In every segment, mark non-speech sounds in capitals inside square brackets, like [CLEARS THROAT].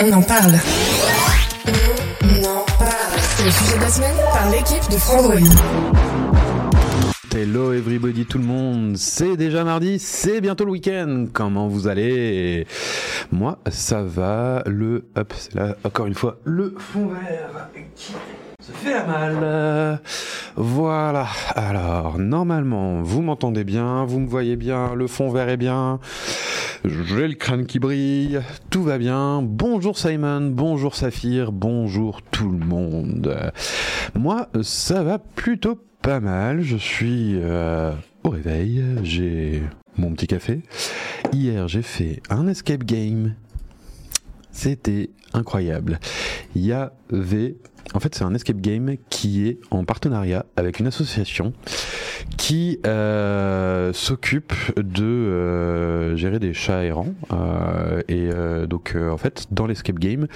On en parle. On en parle. C'est le sujet de la semaine par l'équipe de Frandroid. Hello everybody tout le monde, c'est déjà mardi, c'est bientôt le week-end, comment vous allez? Moi ça va, le, hop c'est là encore une fois, le fond vert qui se fait à mal. Voilà, alors normalement vous m'entendez bien, vous me voyez bien, le fond vert est bien, j'ai le crâne qui brille, tout va bien, bonjour Simon, bonjour Saphir, bonjour tout le monde. Moi ça va plutôt pas mal. Je suis euh, au réveil. J'ai mon petit café. Hier, j'ai fait un escape game. C'était incroyable. Il y avait en fait, c'est un escape game qui est en partenariat avec une association qui euh, s'occupe de euh, gérer des chats errants. Euh, et donc, en fait, dans l'escape game,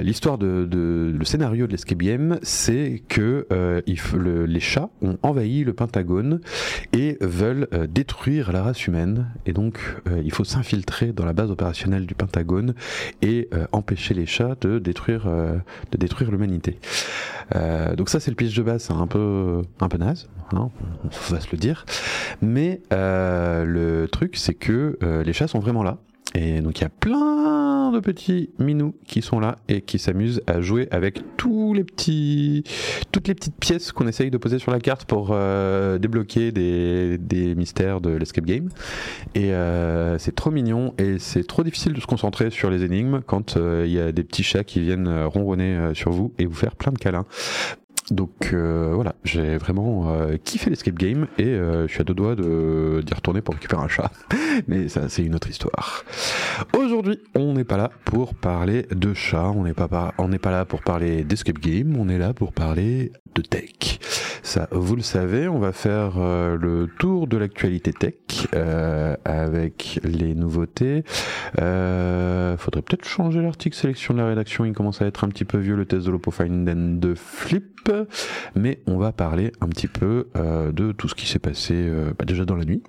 l'histoire de, le scénario de l'escape game, c'est que les chats ont envahi le Pentagone et veulent détruire la race humaine. Et donc, il faut s'infiltrer dans la base opérationnelle du Pentagone et empêcher les chats de détruire, de détruire l'humanité. Euh, donc ça c'est le pitch de base, un peu un peu naze, hein, on va se le dire. Mais euh, le truc c'est que euh, les chats sont vraiment là. Et donc il y a plein de petits minous qui sont là et qui s'amusent à jouer avec tous les petits, toutes les petites pièces qu'on essaye de poser sur la carte pour euh, débloquer des, mystères de l'escape game. Et euh, c'est trop mignon et c'est trop difficile de se concentrer sur les énigmes quand euh, il y a des petits chats qui viennent ronronner sur vous et vous faire plein de câlins. Donc euh, voilà, j'ai vraiment euh, kiffé l'escape game et euh, je suis à deux doigts de d'y retourner pour récupérer un chat. [LAUGHS] Mais ça, c'est une autre histoire. Aujourd'hui, on n'est pas là pour parler de chat, on n'est pas, on n'est pas là pour parler d'escape game, on est là pour parler de tech. Ça, vous le savez, on va faire euh, le tour de l'actualité tech euh, avec les nouveautés. Euh, faudrait peut-être changer l'article sélection de la rédaction, il commence à être un petit peu vieux le test de l'OpoFind de Flip mais on va parler un petit peu euh, de tout ce qui s'est passé euh, bah déjà dans la nuit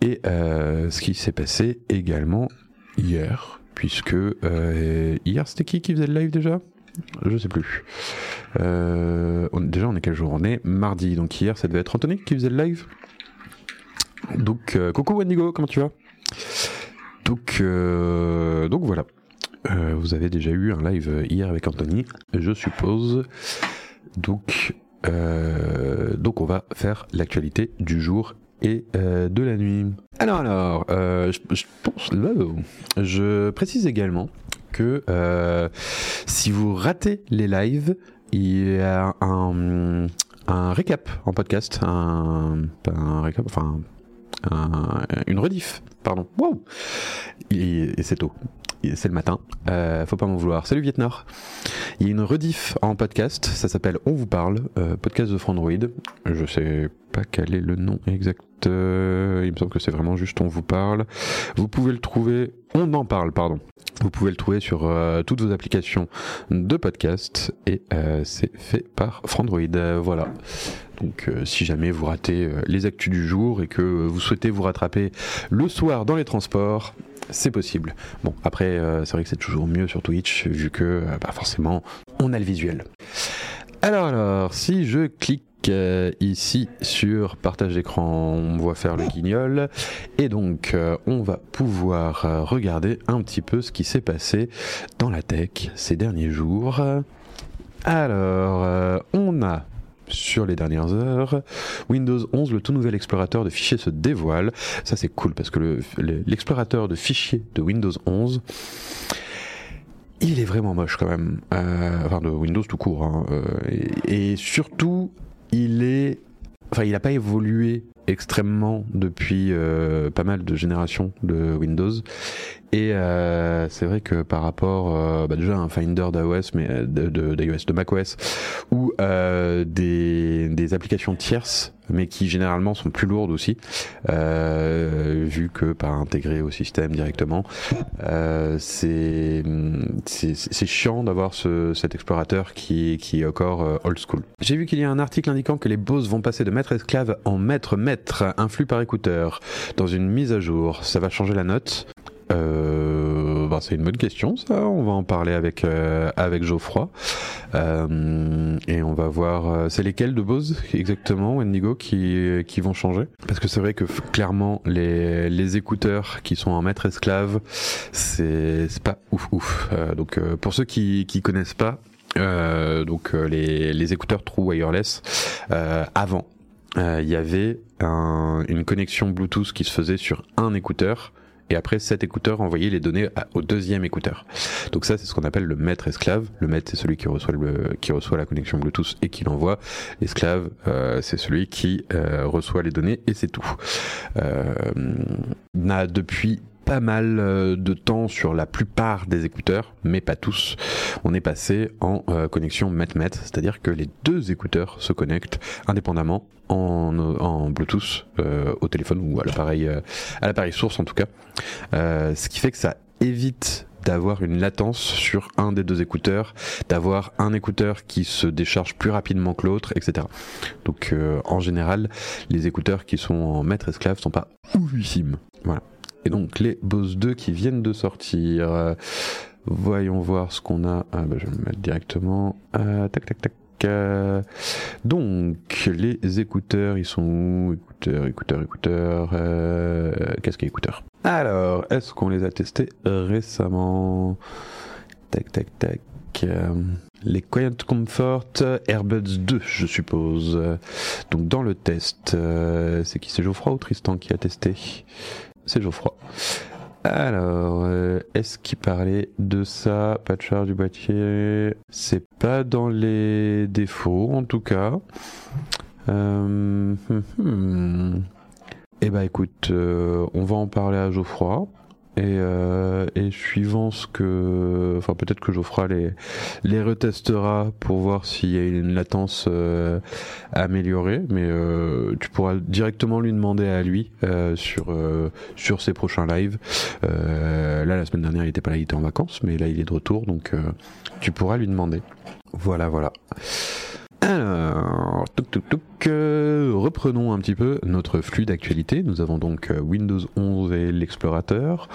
et euh, ce qui s'est passé également hier, puisque hier c'était qui qui faisait le live déjà? Je sais plus. Déjà, on est quel jour? On est mardi. Donc hier, ça devait être Anthony qui faisait le live. Donc, coucou Wendigo, comment tu vas? Donc, donc voilà. Vous avez déjà eu un live hier avec Anthony, je suppose. Donc, euh, donc on va faire l'actualité du jour et euh, de la nuit. Alors, alors, euh, je, précise également que si vous ratez les lives, il y a un, récap en podcast, une rediff, pardon. Wow, et c'est tôt c'est le matin, euh, faut pas m'en vouloir. Salut Vietnor. Il y a une rediff en podcast, ça s'appelle On vous parle, euh, podcast de Frandroid. Je sais pas quel est le nom exact. Euh, il me semble que c'est vraiment juste On vous parle. Vous pouvez le trouver, On en parle, pardon. Vous pouvez le trouver sur toutes vos applications de podcast et c'est fait par Frandroid. voilà. Donc si jamais vous ratez les actus du jour et que vous souhaitez vous rattraper le soir dans les transports, c'est possible. Bon, après, euh, c'est vrai que c'est toujours mieux sur Twitch, vu que, euh, bah, forcément, on a le visuel. Alors, alors, si je clique euh, ici sur partage d'écran, on voit faire le guignol, et donc, on va pouvoir regarder un petit peu ce qui s'est passé dans la tech ces derniers jours. Alors, on a sur les dernières heures. Windows 11, le tout nouvel explorateur de fichiers se dévoile. Ça c'est cool parce que l'explorateur le, de fichiers de Windows 11 il est vraiment moche quand même. Euh, enfin, de Windows tout court. Hein. Euh, et, surtout, il est enfin, il n'a pas évolué extrêmement depuis euh, pas mal de générations de Windows. Et euh, c'est vrai que par rapport euh, bah déjà un Finder d'iOS, mais de, de, d'iOS, de macOS, ou des, des applications tierces, mais qui généralement sont plus lourdes aussi, vu que pas intégrées au système directement. c'est, c'est, chiant d'avoir ce, cet explorateur qui, qui est encore old school. J'ai vu qu'il y a un article indiquant que les Bose vont passer de maître esclave en maître maître un flux par écouteur dans une mise à jour, ça va changer la note euh, c'est une bonne question, ça. On va en parler avec euh, avec Geoffroy euh, et on va voir. c'est lesquels de Bose exactement, Wendigo, qui qui vont changer? Parce que c'est vrai que clairement les les écouteurs qui sont en maître esclave, c'est pas ouf ouf. donc pour ceux qui qui connaissent pas, donc les, les écouteurs True Wireless avant euh, il y avait une connexion Bluetooth qui se faisait sur un écouteur et après cet écouteur envoyait les données au deuxième écouteur. Donc ça c'est ce qu'on appelle le maître esclave. Le maître c'est celui qui reçoit la connexion Bluetooth et qui l'envoie. L'esclave euh, c'est celui qui euh, reçoit les données et c'est tout. Euh, depuis pas mal euh, de temps sur la plupart des écouteurs, mais pas tous. On est passé en euh, connexion met-met, c'est-à-dire que les deux écouteurs se connectent indépendamment en, en Bluetooth euh, au téléphone ou à l'appareil à source en tout cas. ce qui fait que ça évite d'avoir une latence sur un des deux écouteurs, d'avoir un écouteur qui se décharge plus rapidement que l'autre, etc. Donc en général, les écouteurs qui sont en maître esclave sont pas oufissimes. Voilà. Et donc les Bose 2 qui viennent de sortir. voyons voir ce qu'on a. Ah bah, je vais me mettre directement. Euh, tac tac tac. Euh, donc les écouteurs, ils sont où? Écouteurs, écouteurs, écouteurs. Euh, Qu'est-ce qu'est écouteurs? Alors, est-ce qu'on les a testés récemment? Tac tac tac. Les Quiet Comfort Airbuds 2, je suppose. Donc dans le test, c'est qui? C'est Geoffroy ou Tristan qui a testé? C'est Geoffroy. Alors, euh, est-ce qu'il parlait de ça Pas de charge du boîtier? C'est pas dans les défauts, en tout cas. Euh, hmm, hmm. Eh bah écoute, euh, on va en parler à Geoffroy. Et, euh, et, suivant ce que, enfin peut-être que Geoffroy les les retestera pour voir s'il y a une latence euh, améliorée, mais euh, tu pourras directement lui demander à lui euh, sur euh, sur ses prochains lives. là la semaine dernière il était pas là, il était en vacances, mais là il est de retour, donc tu pourras lui demander. Voilà voilà. Alors, reprenons un petit peu notre flux d'actualité. Nous avons donc euh, Windows 11 et l'explorateur.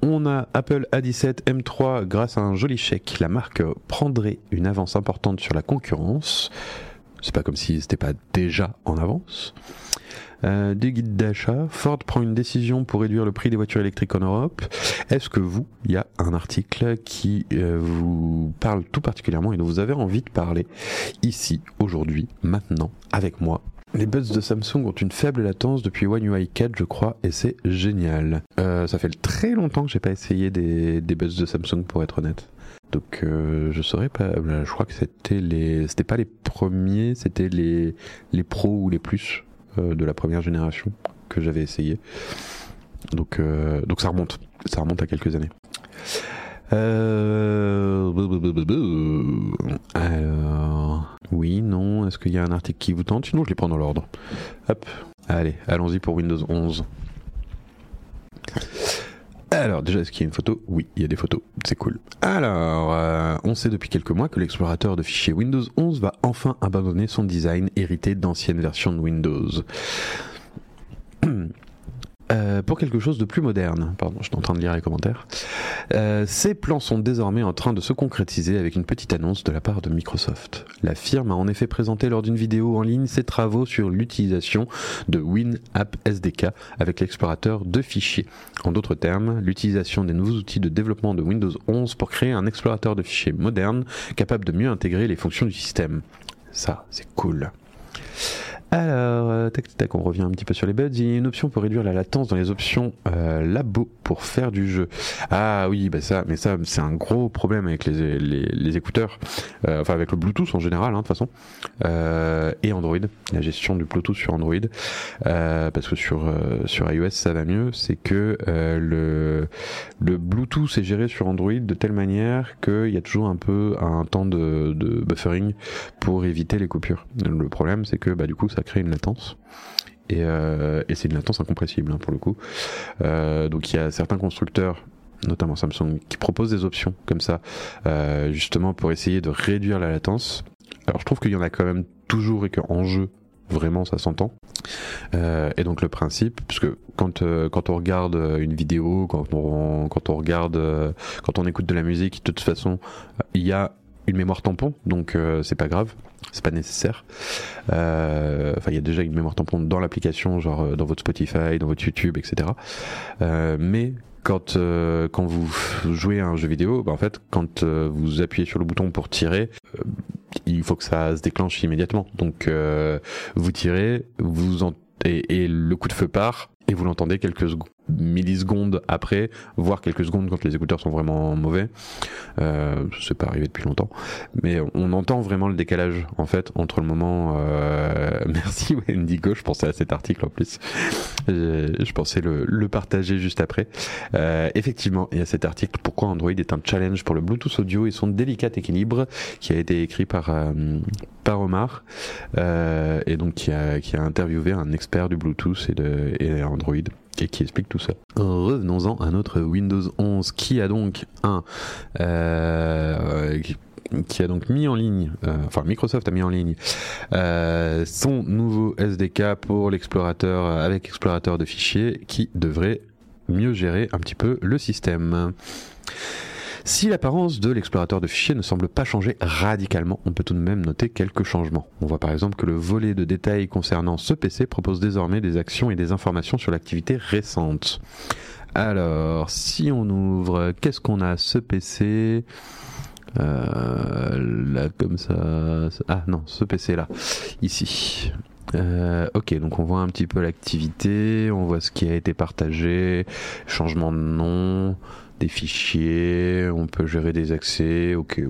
On a Apple A17 M3 grâce à un joli chèque. La marque prendrait une avance importante sur la concurrence. C'est pas comme si c'était pas déjà en avance. Euh, des guides d'achat. Ford prend une décision pour réduire le prix des voitures électriques en Europe. Est-ce que vous, il y a un article qui euh, vous parle tout particulièrement et dont vous avez envie de parler ici, aujourd'hui, maintenant, avec moi? Les buds de Samsung ont une faible latence depuis One UI 4, je crois, et c'est génial. Euh, ça fait très longtemps que j'ai pas essayé des, des de Samsung, pour être honnête. Donc euh, je saurais pas. Je crois que c'était les, c'était pas les premiers, c'était les les pros ou les plus. Euh, de la première génération que j'avais essayé. Donc, euh, donc ça remonte, ça remonte à quelques années. Euh, alors, oui, non, est-ce qu'il y a un article qui vous tente? Sinon, je les prends dans l'ordre. Hop, allez, allons-y pour Windows 11. Alors déjà, est-ce qu'il y a une photo? Oui, il y a des photos, c'est cool. Alors, euh, on sait depuis quelques mois que l'explorateur de fichiers Windows 11 va enfin abandonner son design hérité d'anciennes versions de Windows. [CLEARS THROAT] Euh, pour quelque chose de plus moderne. Pardon, je suis en train de lire les commentaires. Euh, ces plans sont désormais en train de se concrétiser avec une petite annonce de la part de Microsoft. La firme a en effet présenté lors d'une vidéo en ligne ses travaux sur l'utilisation de WinApp SDK avec l'explorateur de fichiers. En d'autres termes, l'utilisation des nouveaux outils de développement de Windows 11 pour créer un explorateur de fichiers moderne capable de mieux intégrer les fonctions du système. Ça, c'est cool. Alors, euh, tac, tac, on revient un petit peu sur les buds. Il y a une option pour réduire la latence dans les options euh, labo pour faire du jeu. Ah oui, bah ça, mais ça, c'est un gros problème avec les, écouteurs, euh, enfin avec le Bluetooth en général, hein, de toute façon, euh, et Android, la gestion du Bluetooth sur Android, parce que sur sur iOS ça va mieux, c'est que le le Bluetooth est géré sur Android de telle manière qu'il y a toujours un peu un temps de, de buffering pour éviter les coupures. Le problème, c'est que bah, du coup, ça crée une latence. Et, euh, c'est une latence incompressible hein, pour le coup. Euh, donc il y a certains constructeurs notamment Samsung, qui proposent des options comme ça, euh, justement pour essayer de réduire la latence. Alors je trouve qu'il y en a quand même toujours et qu'en jeu, vraiment ça s'entend. Et donc le principe, puisque quand euh, quand on regarde une vidéo, quand on quand on regarde, quand on écoute de la musique, de toute façon, il y a une mémoire tampon, donc c'est pas grave, c'est pas nécessaire. Euh, Enfin, il y a déjà une mémoire tampon dans l'application, genre euh, dans votre Spotify, dans votre YouTube, etc. Euh, mais quand quand vous jouez à un jeu vidéo, bah, en fait, quand vous appuyez sur le bouton pour tirer, il faut que ça se déclenche immédiatement. Donc, vous tirez, vous en et, le coup de feu part et vous l'entendez quelques sec- millisecondes après, voire quelques secondes quand les écouteurs sont vraiment mauvais. Euh, c'est pas arrivé depuis longtemps, mais on entend vraiment le décalage en fait entre le moment. Euh... [LAUGHS] Merci Wendigo, je pensais à cet article en plus. Je, pensais le, le partager juste après. Euh, effectivement, il y a cet article Pourquoi Android est un challenge pour le Bluetooth audio et son délicat équilibre, qui a été écrit par euh, par Omar euh, et donc qui a qui a interviewé un expert du Bluetooth et de et Android et qui explique tout ça. Revenons-en à notre Windows 11 qui a donc un euh, qui- a donc mis en ligne, euh, enfin Microsoft a mis en ligne euh, son nouveau SDK pour l'explorateur avec explorateur de fichiers qui devrait mieux gérer un petit peu le système. Si l'apparence de l'explorateur de fichiers ne semble pas changer radicalement, on peut tout de même noter quelques changements. On voit par exemple que le volet de détails concernant ce PC propose désormais des actions et des informations sur l'activité récente. Alors, si on ouvre, qu'est-ce qu'on a ce PC euh, là comme ça. Ah non, ce PC là, ici. Euh, ok, donc on voit un petit peu l'activité, on voit ce qui a été partagé, changement de nom, fichiers, on peut gérer des accès. Ok,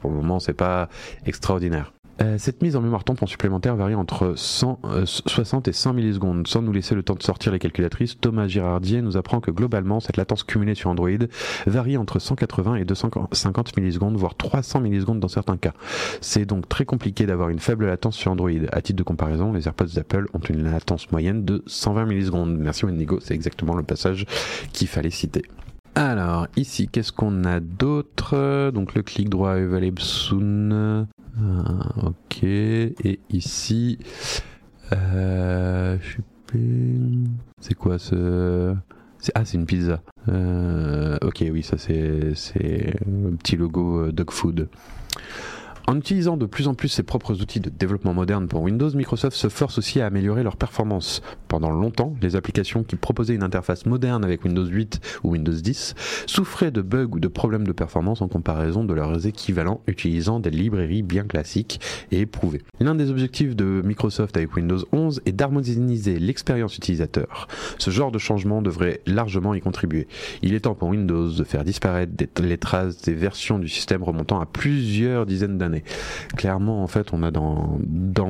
pour le moment c'est pas extraordinaire. Euh, cette mise en mémoire tampon supplémentaire varie entre 100, euh, 60 et 100 millisecondes. Sans nous laisser le temps de sortir les calculatrices, Thomas Girardier nous apprend que globalement, cette latence cumulée sur Android varie entre 180 et 250 millisecondes, voire 300 millisecondes dans certains cas. C'est donc très compliqué d'avoir une faible latence sur Android. À titre de comparaison, les AirPods d'Apple ont une latence moyenne de 120 millisecondes. Merci Wendigo, c'est exactement le passage qu'il fallait citer. Alors, ici, qu'est-ce qu'on a d'autre? Donc, le clic droit available soon. Ah, ok. Et ici, euh. C'est quoi ce Ah, c'est une pizza. Euh, ok, oui, ça c'est c'est petit logo euh, Dog Food. En utilisant de plus en plus ses propres outils de développement moderne pour Windows, Microsoft se force aussi à améliorer leur performance. Pendant longtemps, les applications qui proposaient une interface moderne avec Windows 8 ou Windows 10 souffraient de bugs ou de problèmes de performance en comparaison de leurs équivalents utilisant des librairies bien classiques et éprouvées. L'un des objectifs de Microsoft avec Windows 11 est d'harmoniser l'expérience utilisateur. Ce genre de changement devrait largement y contribuer. Il est temps pour Windows de faire disparaître les traces des versions du système remontant à plusieurs dizaines d'années. Clairement, en fait, on a dans,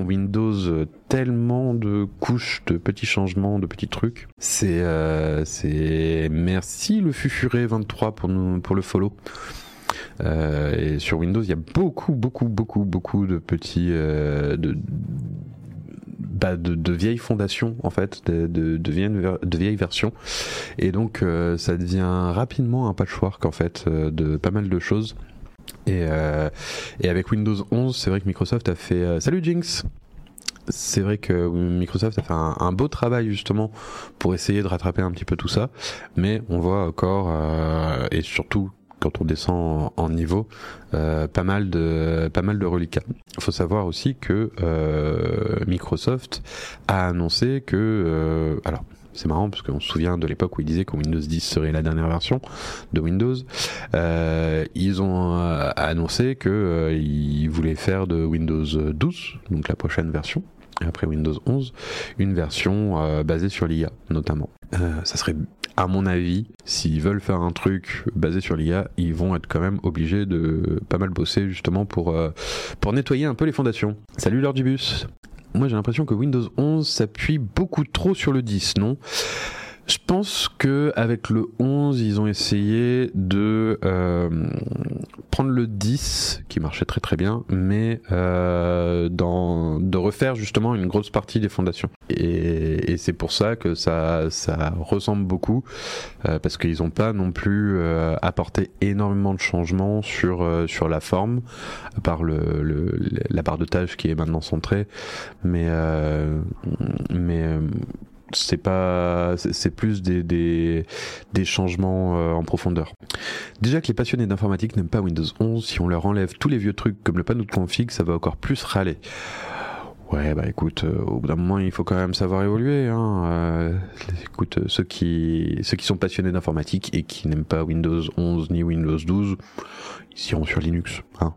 Windows euh, tellement de couches, de petits changements, de petits trucs. C'est, euh, merci le Fufuré 23 pour pour le follow. Euh, et sur Windows, il y a beaucoup, beaucoup, beaucoup, beaucoup de petits, de, bah, de, de vieilles fondations en fait, de, vieilles, versions, et donc ça devient rapidement un patchwork en fait de pas mal de choses. Et, euh, et avec Windows 11, c'est vrai que Microsoft a fait euh, salut Jinx. C'est vrai que Microsoft a fait un, beau travail justement pour essayer de rattraper un petit peu tout ça, mais on voit encore euh, et surtout quand on descend en, en niveau, euh, pas mal de pas mal de reliquats. Il faut savoir aussi que euh, Microsoft a annoncé que euh, alors c'est marrant parce qu'on se souvient de l'époque où ils disaient que Windows 10 serait la dernière version de Windows. Euh, ils ont euh, annoncé que euh, ils voulaient faire de Windows 12, donc la prochaine version, après Windows 11, une version basée sur l'IA notamment. ça serait à mon avis, s'ils veulent faire un truc basé sur l'IA, ils vont être quand même obligés de pas mal bosser justement pour, pour nettoyer un peu les fondations. Salut Lord Bus Moi j'ai l'impression que Windows 11 s'appuie beaucoup trop sur le 10, non? Je pense que avec le 11, ils ont essayé de euh, prendre le 10, qui marchait très très bien, mais euh, de refaire justement une grosse partie des fondations. Et, c'est pour ça que ça, ça ressemble beaucoup, euh, parce qu'ils n'ont pas non plus apporté énormément de changements sur, sur la forme, à part le, le, la barre de tâches qui est maintenant centrée. Mais, mais c'est pas c'est plus des, des, changements euh, en profondeur. Déjà que les passionnés d'informatique n'aiment pas Windows 11, si on leur enlève tous les vieux trucs comme le panneau de config, ça va encore plus râler. Ouais, bah écoute, euh, au bout d'un moment, il faut quand même savoir évoluer. Hein. Euh, écoute, ceux qui, ceux qui sont passionnés d'informatique et qui n'aiment pas Windows 11 ni Windows 12, ils iront sur Linux. Hein.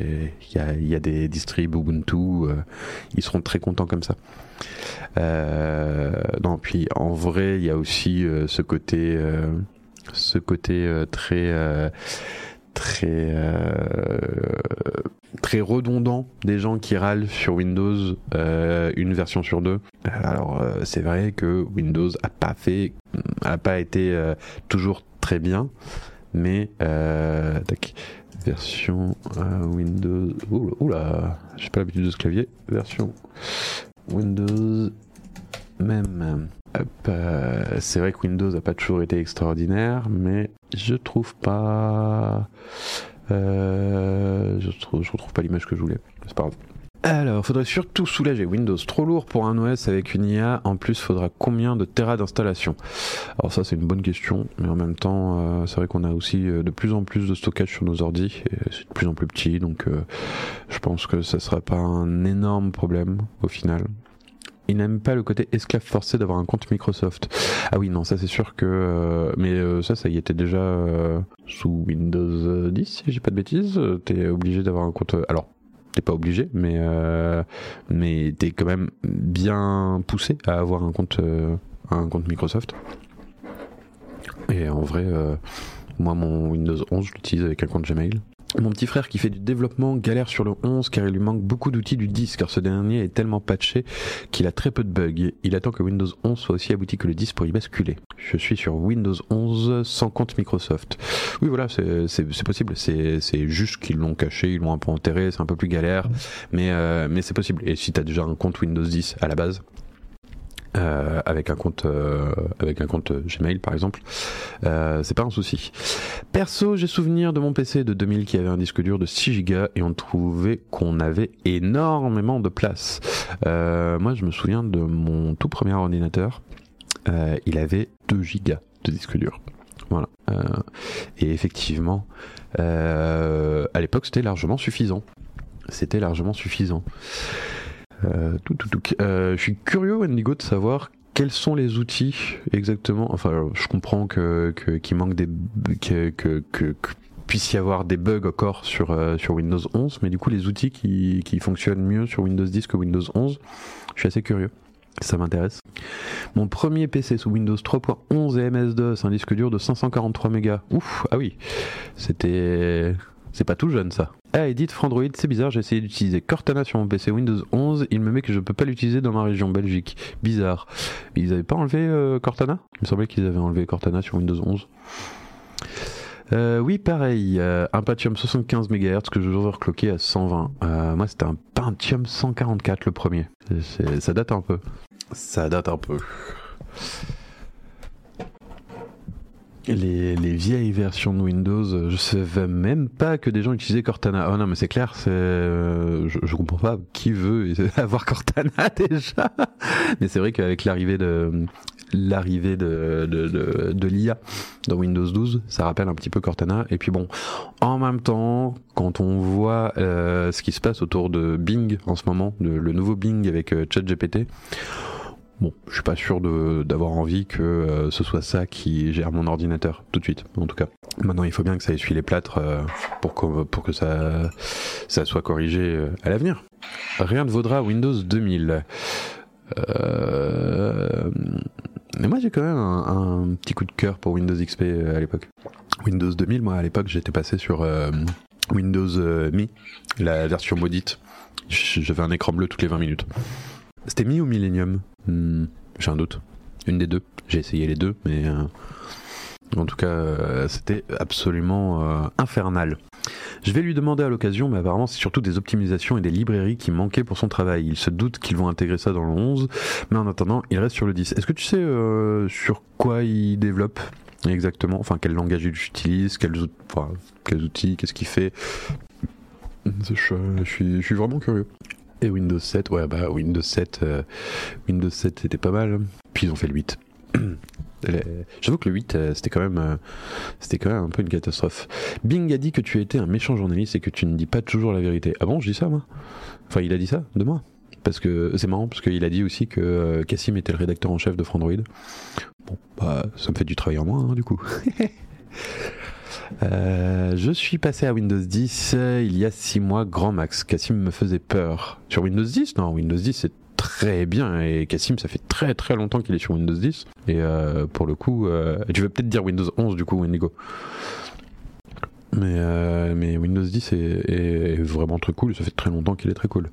Il y a, y a, des distribs Ubuntu, ils seront très contents comme ça. Euh, non, puis en vrai, il y a aussi euh, ce côté, euh, ce côté très très très redondant des gens qui râlent sur Windows une version sur deux. Alors c'est vrai que Windows a pas fait, a pas été toujours très bien, mais version Windows. Oula, j'ai pas l'habitude de ce clavier. Version Windows même. Euh, c'est vrai que Windows n'a pas toujours été extraordinaire, mais je trouve pas. Euh, je, trouve, je retrouve pas l'image que je voulais. C'est pas grave. Alors, faudrait surtout soulager Windows. Trop lourd pour un OS avec une IA. En plus, faudra combien de Tera d'installation Alors ça, c'est une bonne question, mais en même temps, euh, c'est vrai qu'on a aussi de plus en plus de stockage sur nos ordi, c'est de plus en plus petit, donc je pense que ça sera pas un énorme problème au final il n'aime pas le côté esclave forcé d'avoir un compte Microsoft. Ah oui, non, ça c'est sûr que. Euh, mais euh, ça, ça y était déjà euh, sous Windows 10, si j'ai pas de bêtises. T'es obligé d'avoir un compte. Alors, t'es pas obligé, mais mais t'es quand même bien poussé à avoir un compte un compte Microsoft. Et en vrai, moi mon Windows 11, je l'utilise avec un compte Gmail. Mon petit frère qui fait du développement galère sur le 11 car il lui manque beaucoup d'outils du 10 car ce dernier est tellement patché qu'il a très peu de bugs. Il attend que Windows 11 soit aussi abouti que le 10 pour y basculer. Je suis sur Windows 11 sans compte Microsoft. Oui voilà, c'est possible. C'est juste qu'ils l'ont caché, ils l'ont un peu enterré, c'est un peu plus galère, mais, euh, mais c'est possible. Et si tu as déjà un compte Windows 10 à la base, euh, avec un compte euh, avec un compte Gmail par exemple. Euh, c'est pas un souci. Perso j'ai souvenir de mon PC de 2000 qui avait un disque dur de 6 Go et on trouvait qu'on avait énormément de place. Moi je me souviens de mon tout premier ordinateur. Il avait 2 Go de disque dur. Voilà. Et effectivement à l'époque c'était largement suffisant. C'était largement suffisant. euh, tout. Euh, je suis curieux, Wendigo, de savoir quels sont les outils exactement. Enfin, je comprends que qu'il manque des que, que, puisse y avoir des bugs encore sur euh, sur Windows 11, mais du coup les outils qui qui fonctionnent mieux sur Windows 10 que Windows 11, je suis assez curieux. Ça m'intéresse. Mon premier PC sous Windows 3.11 et MS-DOS, un disque dur de 543 mégas. Ouf, ah oui, c'était c'est pas tout jeune ça. Ah, Edith Frandroid, c'est bizarre, j'ai essayé d'utiliser Cortana sur mon PC Windows 11, il me met que je peux pas l'utiliser dans ma région Belgique. Bizarre. Ils avaient pas enlevé euh, Cortana? Il me semblait qu'ils avaient enlevé Cortana sur Windows 11. Euh, oui, pareil, euh, un Pentium 75 MHz que je overclocké à 120. moi, c'était un Pentium 144 le premier. Ça date un peu. Ça date un peu les, vieilles versions de Windows, euh, je savais même pas que des gens utilisaient Cortana. Oh non, mais c'est clair, euh, je, je, comprends pas qui veut [LAUGHS] avoir Cortana [LAUGHS] déjà. Mais c'est vrai qu'avec l'arrivée de l'arrivée de, de, de, l'IA dans Windows 12, ça rappelle un petit peu Cortana. Et puis bon, en même temps, quand on voit euh, ce qui se passe autour de Bing en ce moment, le nouveau Bing avec ChatGPT, Bon, je suis pas sûr d'avoir envie que euh, ce soit ça qui gère mon ordinateur tout de suite, en tout cas. Maintenant, il faut bien que ça essuie les plâtres euh, pour que, pour que ça, ça soit corrigé euh, à l'avenir. rien ne vaudra Windows 2000. Euh... Mais moi j'ai quand même un, petit coup de cœur pour Windows XP à l'époque. Windows 2000, moi à l'époque j'étais passé sur Windows Mi, la version maudite. J'avais un écran bleu toutes les 20 minutes. C'était Mi ou Millennium hmm, J'ai un doute. Une des deux. J'ai essayé les deux, mais euh, en tout cas, euh, c'était absolument euh, infernal. Je vais lui demander à l'occasion, mais apparemment c'est surtout des optimisations et des librairies qui manquaient pour son travail. Il se doute qu'ils vont intégrer ça dans le 11, mais en attendant, il reste sur le 10. Est-ce que tu sais sur quoi il développe exactement? Enfin, quel langage il utilise Quels, outils Qu'est-ce qu'il fait? Je suis vraiment curieux. Et Windows 7, ouais, bah Windows 7, euh, Windows 7 c'était pas mal. Puis ils ont fait le 8. [CLEARS THROAT] J'avoue que le 8, euh, c'était quand même, euh, c'était quand même un peu une catastrophe. Bing a dit que tu étais un méchant journaliste et que tu ne dis pas toujours la vérité. Ah bon, je dis ça moi? Enfin, il a dit ça de moi? Parce que c'est marrant, parce qu'il a dit aussi que Cassim était le rédacteur en chef de Frandroid. Bon, bah, ça me fait du travail en moins, hein, du coup. [LAUGHS] Euh, je suis passé à Windows 10 euh, il y a 6 mois, grand max. Cassim me faisait peur. Sur Windows 10 Non, Windows 10 c'est très bien et Cassim ça fait très très longtemps qu'il est sur Windows 10 et euh, pour le coup tu veux peut-être dire Windows 11 du coup Wendigo mais, euh, mais Windows 10 est, est, vraiment très cool, ça fait très longtemps qu'il est très cool.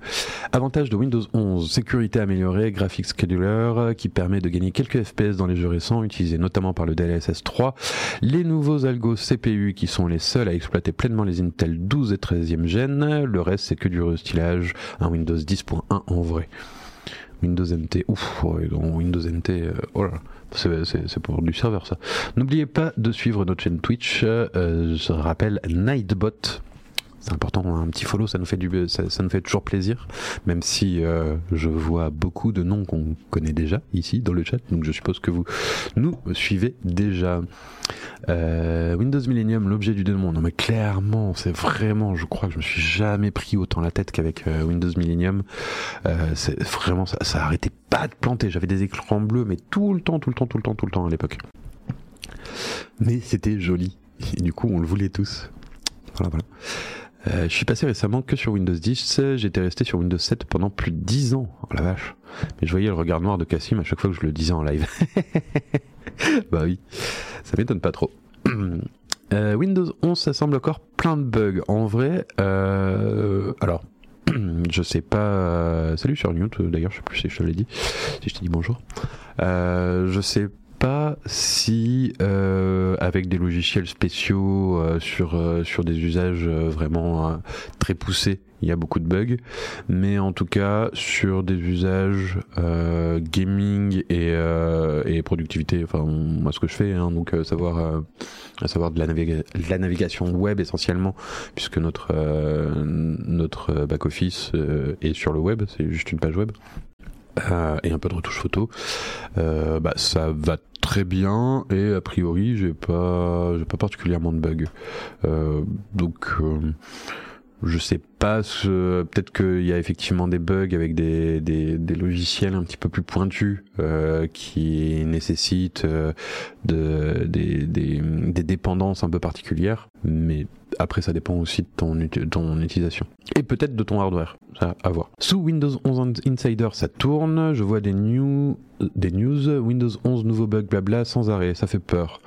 Avantage de Windows 11, sécurité améliorée, graphics scheduler qui permet de gagner quelques FPS dans les jeux récents, utilisés notamment par le DLSS 3, les nouveaux algos CPU qui sont les seuls à exploiter pleinement les Intel 12 et 13e gen, le reste c'est que du restylage, un Windows 10.1 en vrai. Windows NT, ouf, Windows NT, euh, oh là, c'est pour du serveur ça. N'oubliez pas de suivre notre chaîne Twitch, euh, je rappelle Nightbot. C'est important, un petit follow, ça nous fait du, ça, nous fait toujours plaisir, même si euh, je vois beaucoup de noms qu'on connaît déjà ici dans le chat, donc je suppose que vous nous suivez déjà. Euh, Windows Millennium, l'objet du démon. Non mais clairement, c'est vraiment, je crois que je me suis jamais pris autant la tête qu'avec euh, Windows Millennium. Vraiment, ça, ça arrêtait pas de planter. J'avais des écrans bleus, mais tout le temps, tout le temps, tout le temps, tout le temps à l'époque. Mais c'était joli. Et du coup, on le voulait tous. Voilà, voilà. Euh, je suis passé récemment que sur Windows 10. J'étais resté sur Windows 7 pendant plus de 10 ans. Oh la vache. Mais je voyais le regard noir de Cassim à chaque fois que je le disais en live. [LAUGHS] bah oui, ça m'étonne pas trop. [CLEARS THROAT] Euh, Windows 11, ça semble encore plein de bugs. En vrai, euh, alors, [CLEARS THROAT] je sais pas. Salut sur Newt, d'ailleurs, je sais plus si je te l'ai dit, si je t'ai dit bonjour. Je sais pas si euh, avec des logiciels spéciaux euh, sur euh, sur des usages vraiment très poussés. Il y a beaucoup de bugs. Mais en tout cas sur des usages gaming et, et productivité enfin moi ce que je fais hein, donc savoir à savoir de la, de la, navigation web essentiellement puisque notre notre back office est sur le web. C'est juste une page web euh, et un peu de retouche photo, euh, bah, ça va très bien et a priori j'ai pas j'ai pas particulièrement de bugs. Euh, donc je sais pas, ce... peut-être qu'il y a effectivement des bugs avec des, des, des, logiciels un petit peu plus pointus euh, qui nécessitent euh, de, des, des, des, dépendances un peu particulières, mais après ça dépend aussi de ton, ton utilisation. Et peut-être de ton hardware, ça à voir. Sous Windows 11 Insider ça tourne, je vois des, new, des news, Windows 11 nouveaux bugs blabla sans arrêt, ça fait peur.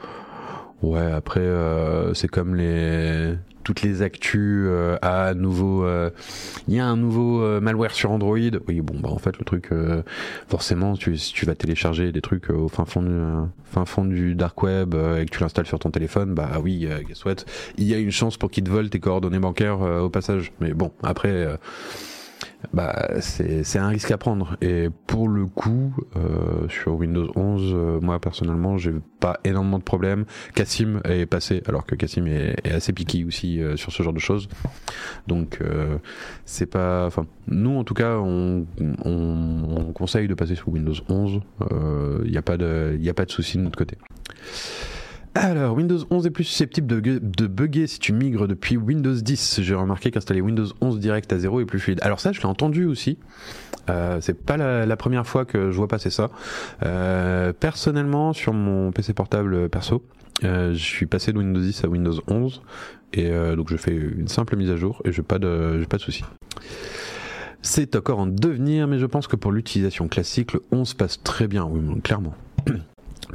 Ouais, après, euh, c'est comme les toutes les actus euh, à nouveau euh, il y a un nouveau euh, malware sur Android. Oui bon bah en fait le truc euh, forcément tu si tu vas télécharger des trucs au fin fond du fin fond du dark web et que tu l'installes sur ton téléphone bah oui guess what? Il y a une chance pour qu'ils te volent tes coordonnées bancaires au passage. Mais bon après bah, c'est un risque à prendre. Et pour le coup, euh, sur Windows 11, euh, moi personnellement, j'ai pas énormément de problèmes. Cassim est passé, alors que Cassim est, assez piqué aussi euh, sur ce genre de choses. Donc, c'est pas. Enfin, nous en tout cas, on, on, on conseille de passer sur Windows 11. Il n'y a pas de, il a pas de souci de notre côté. Alors, Windows 11 est plus susceptible de, bugger si tu migres depuis Windows 10. J'ai remarqué qu'installer Windows 11 direct à zéro est plus fluide. Alors ça, je l'ai entendu aussi. Euh, c'est pas la, première fois que je vois passer ça. Euh, personnellement, sur mon PC portable perso, euh, je suis passé de Windows 10 à Windows 11 et euh, donc je fais une simple mise à jour et j'ai pas de pas de soucis. C'est encore en devenir, mais je pense que pour l'utilisation classique, le 11 passe très bien, oui, clairement.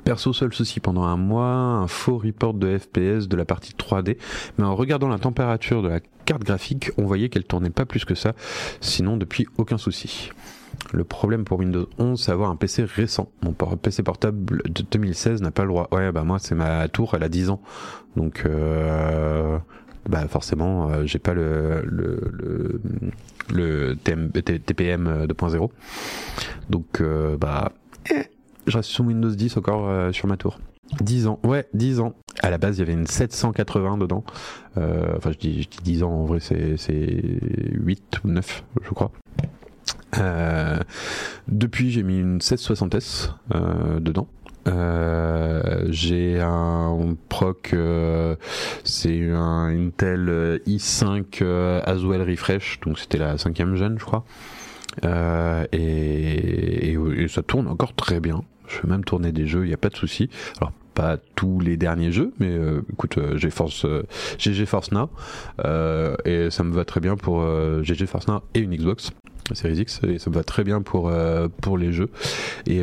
Perso, seul souci pendant un mois, un faux report de FPS de la partie 3D, mais en regardant la température de la carte graphique, on voyait qu'elle tournait pas plus que ça, sinon depuis aucun souci. Le problème pour Windows 11, c'est avoir un PC récent. Mon PC portable de 2016 n'a pas le droit. Ouais, bah moi, c'est ma tour, elle a 10 ans. Donc, euh, bah forcément, euh, j'ai pas le, le, le, TPM 2.0. Donc, euh, bah, eh, je reste sur Windows 10 encore euh, sur ma tour. 10 ans, ouais, 10 ans. À la base, il y avait une 780 dedans. Euh, enfin, je dis, je dis 10 ans, en vrai, c'est 8 ou 9, je crois. Euh, depuis, j'ai mis une 1660S euh, dedans. Euh, j'ai un proc, euh, c'est un Intel i5 Aswell Refresh, donc c'était la cinquième gêne, je crois. Et, et, ça tourne encore très bien. Je peux même tourner des jeux, il n'y a pas de souci. Alors pas tous les derniers jeux, mais euh, écoute, euh, j'ai Force, euh, GG Force Now, et ça me va très bien pour GG Force Now et une Xbox. Series X et ça me va très bien pour pour les jeux et,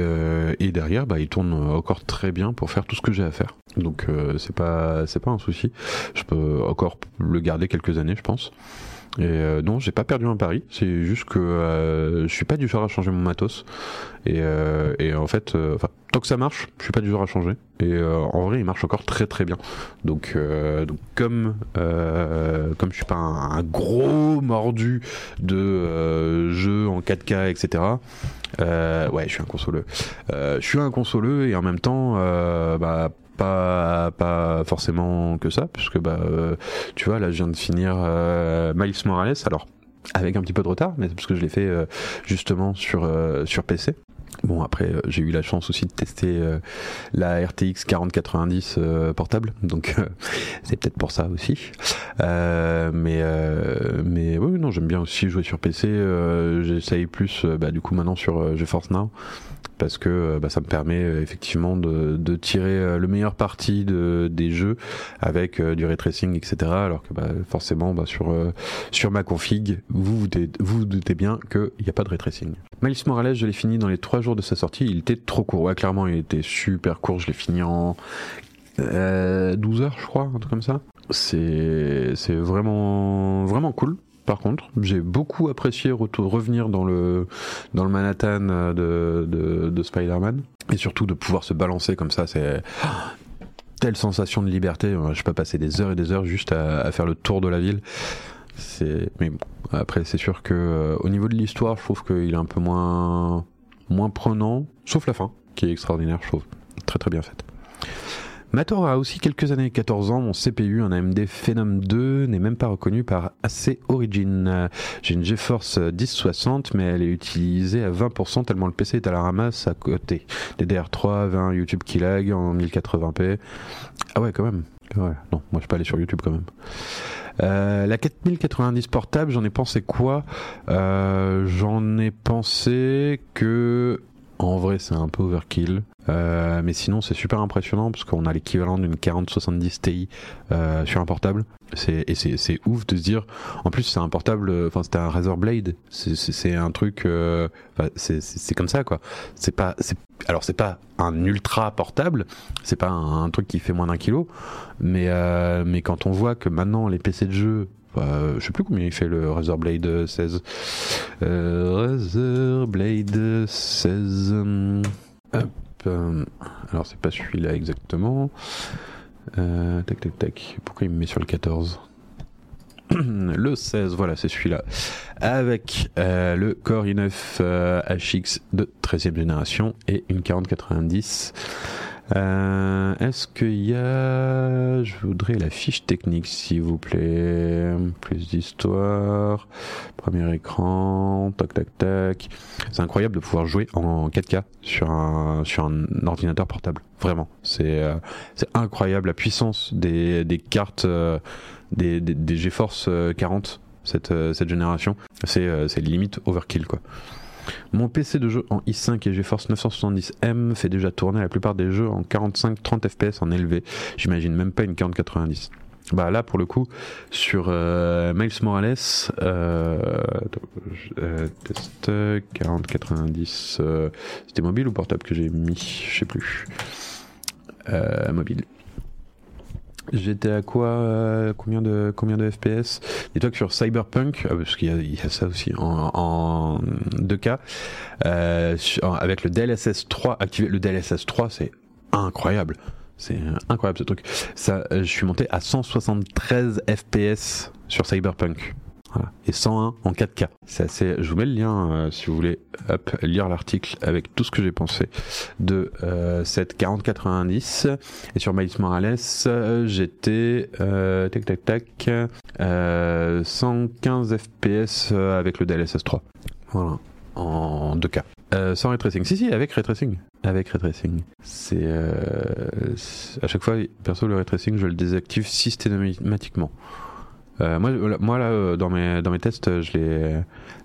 et derrière bah il tourne encore très bien pour faire tout ce que j'ai à faire donc c'est pas c'est pas un souci je peux encore le garder quelques années je pense et euh, non, j'ai pas perdu un pari. C'est juste que euh, je suis pas du genre à changer mon matos. Et, euh, et en fait, euh, tant que ça marche, je suis pas du genre à changer. Et en vrai, il marche encore très très bien. Donc, donc comme comme je suis pas un, gros mordu de jeux en 4K, etc. ouais, je suis un consoleux. je suis un consoleux et en même temps, bah pas forcément que ça puisque bah euh, tu vois là je viens de finir euh, Morales alors avec un petit peu de retard mais parce que je l'ai fait euh, justement sur sur PC Bon après j'ai eu la chance aussi de tester la RTX 4090 portable donc [LAUGHS] c'est peut-être pour ça aussi. Mais mais oui non j'aime bien aussi jouer sur PC j'essaye plus bah, du coup maintenant sur GeForce Now parce que euh, bah, ça me permet euh, effectivement de, de, tirer euh, le meilleur parti de, des jeux avec du ray tracing, etc. Alors que bah, forcément bah, sur sur ma config, vous vous, vous doutez bien qu'il n'y a pas de ray tracing. Miles Morales, je l'ai fini dans les 3 jours de sa sortie. Il était trop court. Ouais, clairement, il était super court. Je l'ai fini en 12 heures, je crois, un truc comme ça. C'est c'est vraiment vraiment cool par contre. J'ai beaucoup apprécié revenir dans le, Manhattan euh, de, de, Spider-Man. Et surtout de pouvoir se balancer comme ça, c'est [GASPS] telle sensation de liberté. Je peux passer des heures et des heures juste à, faire le tour de la ville. Mais bon, après c'est sûr que euh, au niveau de l'histoire, je trouve qu'il est un peu moins, moins prenant, sauf la fin, qui est extraordinaire, je trouve, très très bien faite. Mator a aussi quelques années, 14 ans, mon CPU, un AMD Phenom 2, n'est même pas reconnu par AC Origin. J'ai une GeForce 1060, mais elle est utilisée à 20% tellement le PC est à la ramasse à côté. DDR3, 20, YouTube qui lag en 1080p. Ah ouais, quand même. Ouais, non, moi je peux aller sur YouTube quand même. Euh, la 4090 portable, j'en ai pensé quoi? Euh, J'en ai pensé que en vrai c'est un peu overkill. Euh, mais sinon, c'est super impressionnant parce qu'on a l'équivalent d'une 4070 Ti euh, sur un portable. Et c'est, ouf de se dire. En plus, c'est un portable. Enfin, c'était un Razer Blade. C'est, un truc. Euh, c'est, comme ça, quoi. C'est pas. Alors, c'est pas un ultra portable. C'est pas un, truc qui fait moins d'un kilo. Mais, euh, mais quand on voit que maintenant les PC de jeu je sais plus combien il fait le Razer Blade 16. Euh, Razer Blade 16. Hop. Euh, alors c'est pas celui-là exactement. Euh, tac tac tac. Pourquoi il me met sur le 14 [CLEARS THROAT] le 16, voilà, c'est celui-là. Avec euh, le Core i9 HX de 13e génération et une 4090. Euh, Est-ce qu'il y a... Je voudrais la fiche technique, s'il vous plaît. Plus d'histoire. Premier écran. Tac, tac, tac. C'est incroyable de pouvoir jouer en 4K sur un, sur un ordinateur portable. Vraiment. C'est euh, incroyable la puissance des, des cartes, euh, des, des, des GeForce 40, euh, cette, cette génération. C'est limite overkill, quoi. Mon PC de jeu en i5 et GeForce 970M fait déjà tourner la plupart des jeux en 45-30 fps en élevé. J'imagine même pas une 4090. bah là pour le coup sur euh, Miles Morales euh, euh, test 4090 euh, c'était mobile ou portable que j'ai mis? Je sais plus mobile J'étais à quoi euh, Combien de combien de FPS Dis-toi que sur Cyberpunk, ah, parce qu'il y, a- ça aussi en, en 2K, euh, avec le DLSS 3 activé, le DLSS 3 c'est incroyable. C'est incroyable ce truc. Ça, euh, je suis monté à 173 FPS sur Cyberpunk. Voilà. Et 101 en 4K. C'est assez. Je vous mets le lien euh, si vous voulez hop, lire l'article avec tout ce que j'ai pensé de euh, cette 4090. Et sur Miles Morales, euh, j'étais euh, tac tac tac euh, 115 FPS avec le DLSS 3. Voilà. En 2K. Euh, sans ray tracing. Si, si, avec ray tracing. Avec ray tracing. C'est. euh, à chaque fois, perso, le ray tracing, je le désactive systématiquement. Euh, moi, moi, là, euh, dans mes, dans mes tests, je l'ai.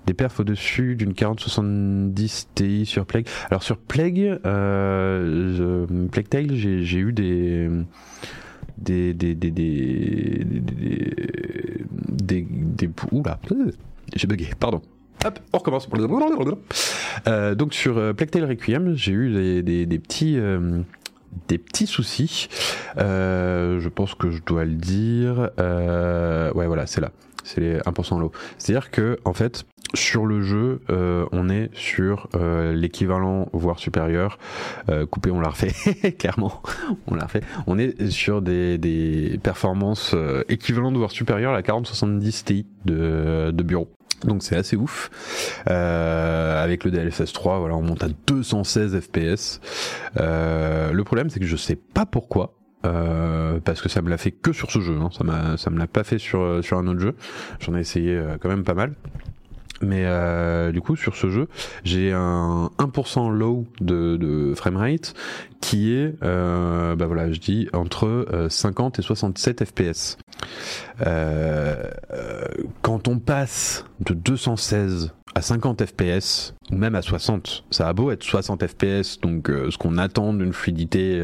Des perfs au-dessus d'une 4070 Ti sur Plague. Alors, sur Plague, euh, Plague Tale, j'ai eu des. Des. Des. Des. Des. Des. Des. oula, j'ai bugué, pardon. Hop, on recommence. Donc sur Plague Tale Requiem, j'ai eu des, des, petits des petits soucis. Euh, je pense que je dois le dire. Euh, ouais, voilà, c'est là. C'est les 1% low. C'est-à-dire que en fait, sur le jeu, euh, on est sur l'équivalent, voire supérieur. Coupé, on l'a refait, [LAUGHS] clairement. On l'a refait. On est sur des, des performances équivalentes, voire supérieures à la 4070 Ti de, de bureau. Donc c'est assez ouf. Euh, avec le DLSS 3, voilà, on monte à 216 FPS. Euh, le problème, c'est que je sais pas pourquoi. euh, parce que ça me l'a fait que sur ce jeu, hein. ça m'a, ça me l'a pas fait sur un autre jeu. J'en ai essayé quand même pas mal. Mais du coup, sur ce jeu, j'ai un 1% low de, de framerate qui est, euh, bah voilà, je dis entre euh, 50 et 67 FPS. Euh, euh, quand on passe de 216 à 50 FPS ou même à 60, ça a beau être 60 FPS, donc euh, ce qu'on attend d'une fluidité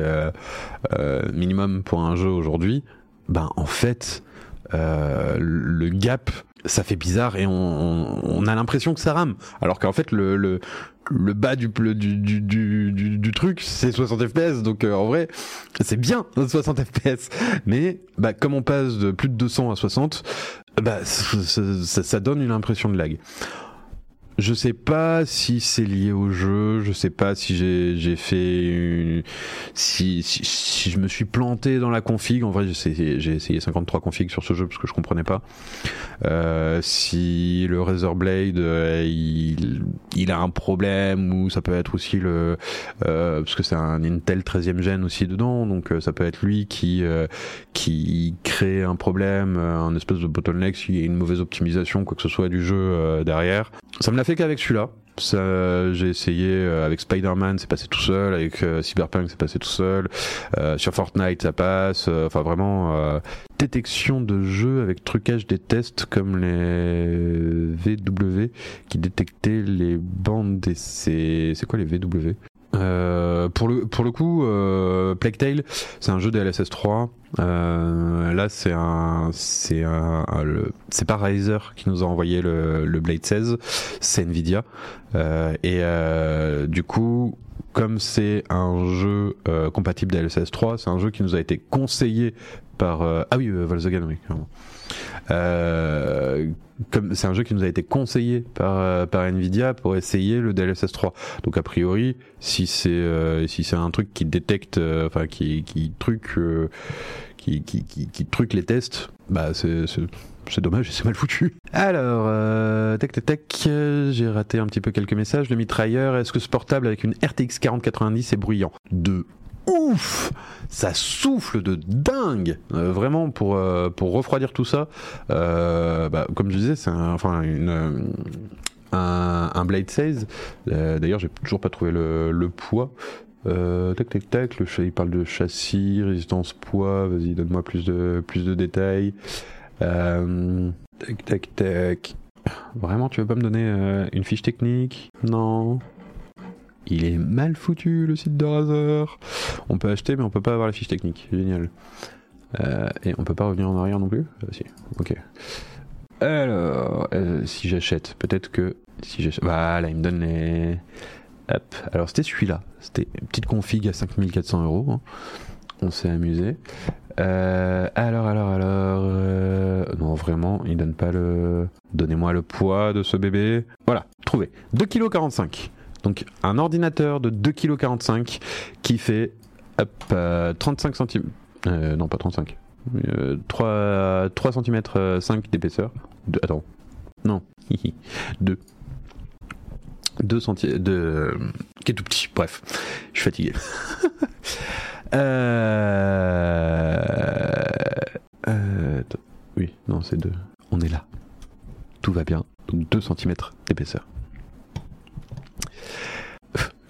minimum pour un jeu aujourd'hui, ben en fait le gap ça fait bizarre et on, on, a l'impression que ça rame alors qu'en fait le, le le bas du, du, du, du, du, du truc, c'est 60 FPS, donc euh, en vrai, c'est bien [LAUGHS] 60 FPS. Mais bah, comme on passe de plus de 200 à 60, bah, ça, ça, ça donne une impression de lag. Je sais pas si c'est lié au jeu, je sais pas si j'ai fait une... si, si, je me suis planté dans la config. En vrai, j'ai essayé, j'ai essayé 53 configs sur ce jeu parce que je comprenais pas. Euh, si le Razer Blade euh, il, a un problème ou ça peut être aussi le euh, parce que c'est un Intel 13e gen aussi dedans, donc euh, ça peut être lui qui qui crée un problème, un espèce de bottleneck s'il y a une mauvaise optimisation quoi que ce soit du jeu derrière. Ça me l'a qu'avec celui-là. J'ai essayé euh, avec Spider-Man, c'est passé tout seul. Avec euh, Cyberpunk, c'est passé tout seul. Euh, sur Fortnite, ça passe. Enfin, vraiment, détection de jeu avec trucage des tests comme les VW qui détectaient les bandes d'essai. C'est quoi les VW euh, pour le pour le coup, euh, Plague Tale, c'est un jeu DLSS 3. Euh, là, c'est un c'est un, c'est pas Razer qui nous a envoyé le, le Blade 16, c'est Nvidia. Euh, et euh, du coup, comme c'est un jeu compatible DLSS 3, c'est un jeu qui nous a été conseillé par ah oui Volkswagen oui clairement. Euh, c'est un jeu qui nous a été conseillé par euh, Nvidia pour essayer le DLSS 3. Donc a priori, si c'est euh, si c'est un truc qui détecte, enfin qui truc qui, truc les tests, bah c'est c'est dommage c'est mal foutu. Alors, euh, tac tac tac, j'ai raté un petit peu quelques messages. Le mitrailleur, est-ce que ce portable avec une RTX 4090 est bruyant? De ouf ça souffle de dingue Euh, vraiment pour euh, pour refroidir tout ça. Euh, bah, comme je disais c'est un, Blade 16 Euh, d'ailleurs j'ai toujours pas trouvé le, poids. Tac tac tac il parle de châssis résistance poids vas-y donne-moi plus de plus de détails. Tac tac tac. Vraiment tu veux pas me donner une fiche technique? Non il est mal foutu le site de Razer. On peut acheter mais on peut pas avoir la fiche technique. Génial. Euh, et on peut pas revenir en arrière non plus euh, Si, ok. Alors, euh, si j'achète, peut-être que si j'achète. Voilà, il me donne les. Hop. Alors, c'était celui-là. C'était une petite config à 5400 euros. hein. On s'est amusé. Alors, alors, alors. Non, vraiment, il donne pas le. Donnez-moi le poids de ce bébé. Voilà, trouvé. 2,45 kg. Donc, un ordinateur de 2,45 kg qui fait hop, euh, 35 cm. non, pas 35. Euh, 3, 3 cm 5 d'épaisseur. Attends. Non. 2. 2 cm. De... Qui est tout petit. Bref. Je suis fatigué. [LAUGHS] euh... euh. Oui, non, c'est 2. On est là. Tout va bien. Donc 2 cm d'épaisseur.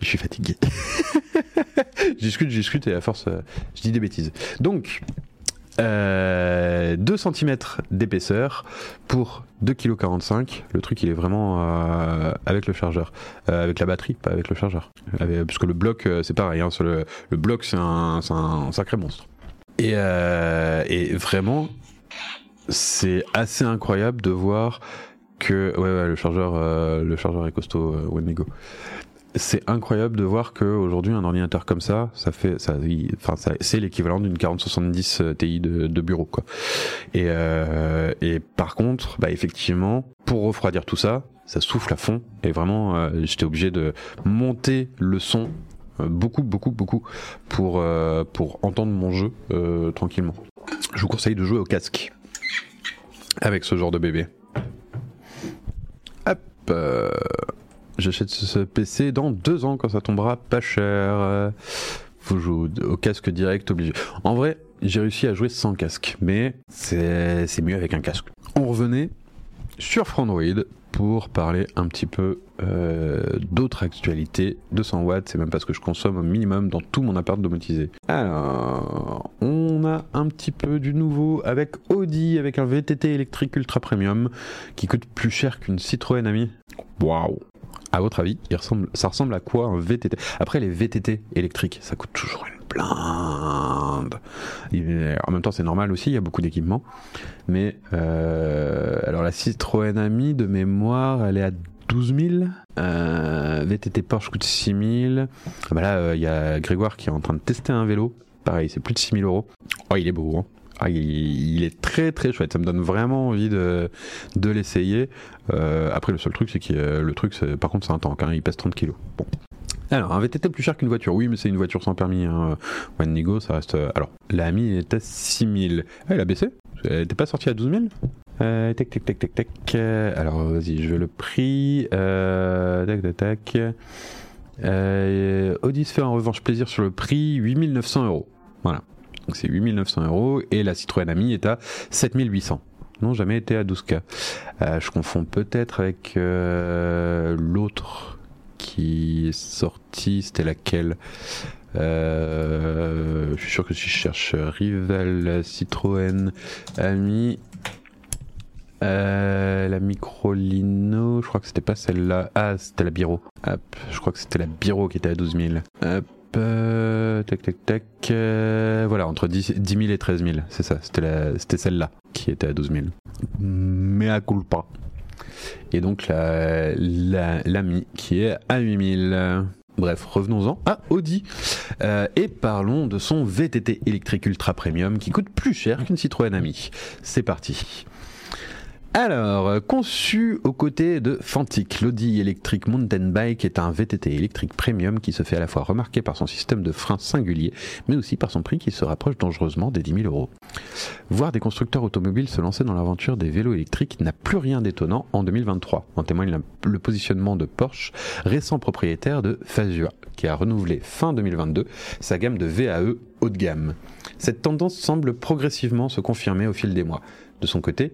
Je suis fatigué. [LAUGHS] je discute, je discute et à force, euh, je dis des bêtises. Donc, euh, 2 cm d'épaisseur pour 2,45 kg. Le truc, il est vraiment euh, avec le chargeur. Euh, avec la batterie, pas avec le chargeur. Parce que le bloc, c'est pareil. hein, le, bloc, c'est un, sacré monstre. Et vraiment, c'est assez incroyable de voir que. Ouais, ouais, le chargeur, euh, le chargeur est costaud, euh, Wendigo c'est incroyable de voir que aujourd'hui un ordinateur comme ça, ça fait, ça, enfin, c'est l'équivalent d'une 4070 Ti de, de bureau, quoi. Et, euh, et par contre, bah effectivement, pour refroidir tout ça, ça souffle à fond. Et vraiment, euh, j'étais obligé de monter le son euh, beaucoup, beaucoup, beaucoup pour euh, pour entendre mon jeu euh, tranquillement. Je vous conseille de jouer au casque avec ce genre de bébé. Euh, J'achète ce PC dans deux ans quand ça tombera pas cher. Faut jouer au, au casque direct obligé. En vrai, j'ai réussi à jouer sans casque, mais c'est mieux avec un casque. On revenait sur Frandroid pour parler un petit peu euh, d'autres actualités. 200 watts, c'est même pas ce que je consomme au minimum dans tout mon appart domotisé. Alors, on a un petit peu du nouveau avec Audi, avec un VTT électrique ultra premium qui coûte plus cher qu'une Citroën Ami. Waouh à votre avis, il ressemble, ça ressemble à quoi un VTT Après, les VTT électriques, ça coûte toujours une blinde. Et En même temps, c'est normal aussi, il y a beaucoup d'équipements. Mais, euh, alors la Citroën Ami, de mémoire, elle est à 12 000. Euh, VTT Porsche coûte 6 000. Ah bah là, euh, il y a Grégoire qui est en train de tester un vélo. Pareil, c'est plus de 6 000 euros. Oh, il est beau, hein ah, il, est très très chouette. Ça me donne vraiment envie de, l'essayer. Euh, après, le seul truc, c'est que euh, le truc, par contre, c'est un tank. hein, il pèse 30 kilos. Bon. Alors, un VTT plus cher qu'une voiture. Oui, mais c'est une voiture sans permis. Hein. Wendigo, ça reste. euh, Alors, la Ami est à 6000. Ah, elle a baissé Elle n'était pas sortie à 12 000 euh, tac, tac, tac, tac, tac. Euh, Alors, vas-y, je veux le prix. Euh, tac, tac, tac. Euh, fait en revanche plaisir sur le prix 8900 euros. Voilà. Donc c'est 8900 euros et la Citroën Ami est à 7800. Non, jamais été à 12K. Euh, je confonds peut-être avec euh, l'autre qui est sorti. C'était laquelle? Euh, Je suis sûr que si je cherche Rival Citroën Ami. Euh, la Microlino, je crois que c'était pas celle-là. Ah, c'était la Biro. Hop, je crois que c'était la Biro qui était à 12 000. Hop, euh, tac, tac, tac. euh, voilà, entre 10, 10 000 et 13 000, c'est ça. C'était celle-là qui était à 12 000. Mais à culpa. Et donc la, la, l'ami qui est à 8 000. Bref, revenons-en à Audi Euh, et parlons de son VTT électrique ultra premium qui coûte plus cher qu'une Citroën Ami. C'est parti. Alors, euh, conçu aux côtés de Fantic, l'Audi Electric Mountain Bike est un VTT électrique premium qui se fait à la fois remarquer par son système de frein singulier, mais aussi par son prix qui se rapproche dangereusement des 10 000 euros. Voir des constructeurs automobiles se lancer dans l'aventure des vélos électriques n'a plus rien d'étonnant en 2023. En témoigne le positionnement de Porsche, récent propriétaire de Fazua, qui a renouvelé fin 2022 sa gamme de VAE haut de gamme. Cette tendance semble progressivement se confirmer au fil des mois. De son côté,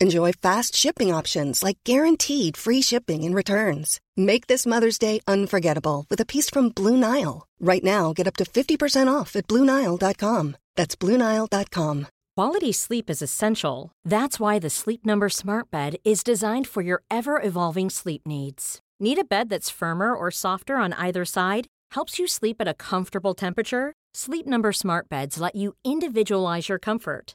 Enjoy fast shipping options like guaranteed free shipping and returns. Make this Mother's Day unforgettable with a piece from Blue Nile. Right now, get up to 50% off at BlueNile.com. That's BlueNile.com. Quality sleep is essential. That's why the Sleep Number Smart Bed is designed for your ever evolving sleep needs. Need a bed that's firmer or softer on either side? Helps you sleep at a comfortable temperature? Sleep Number Smart Beds let you individualize your comfort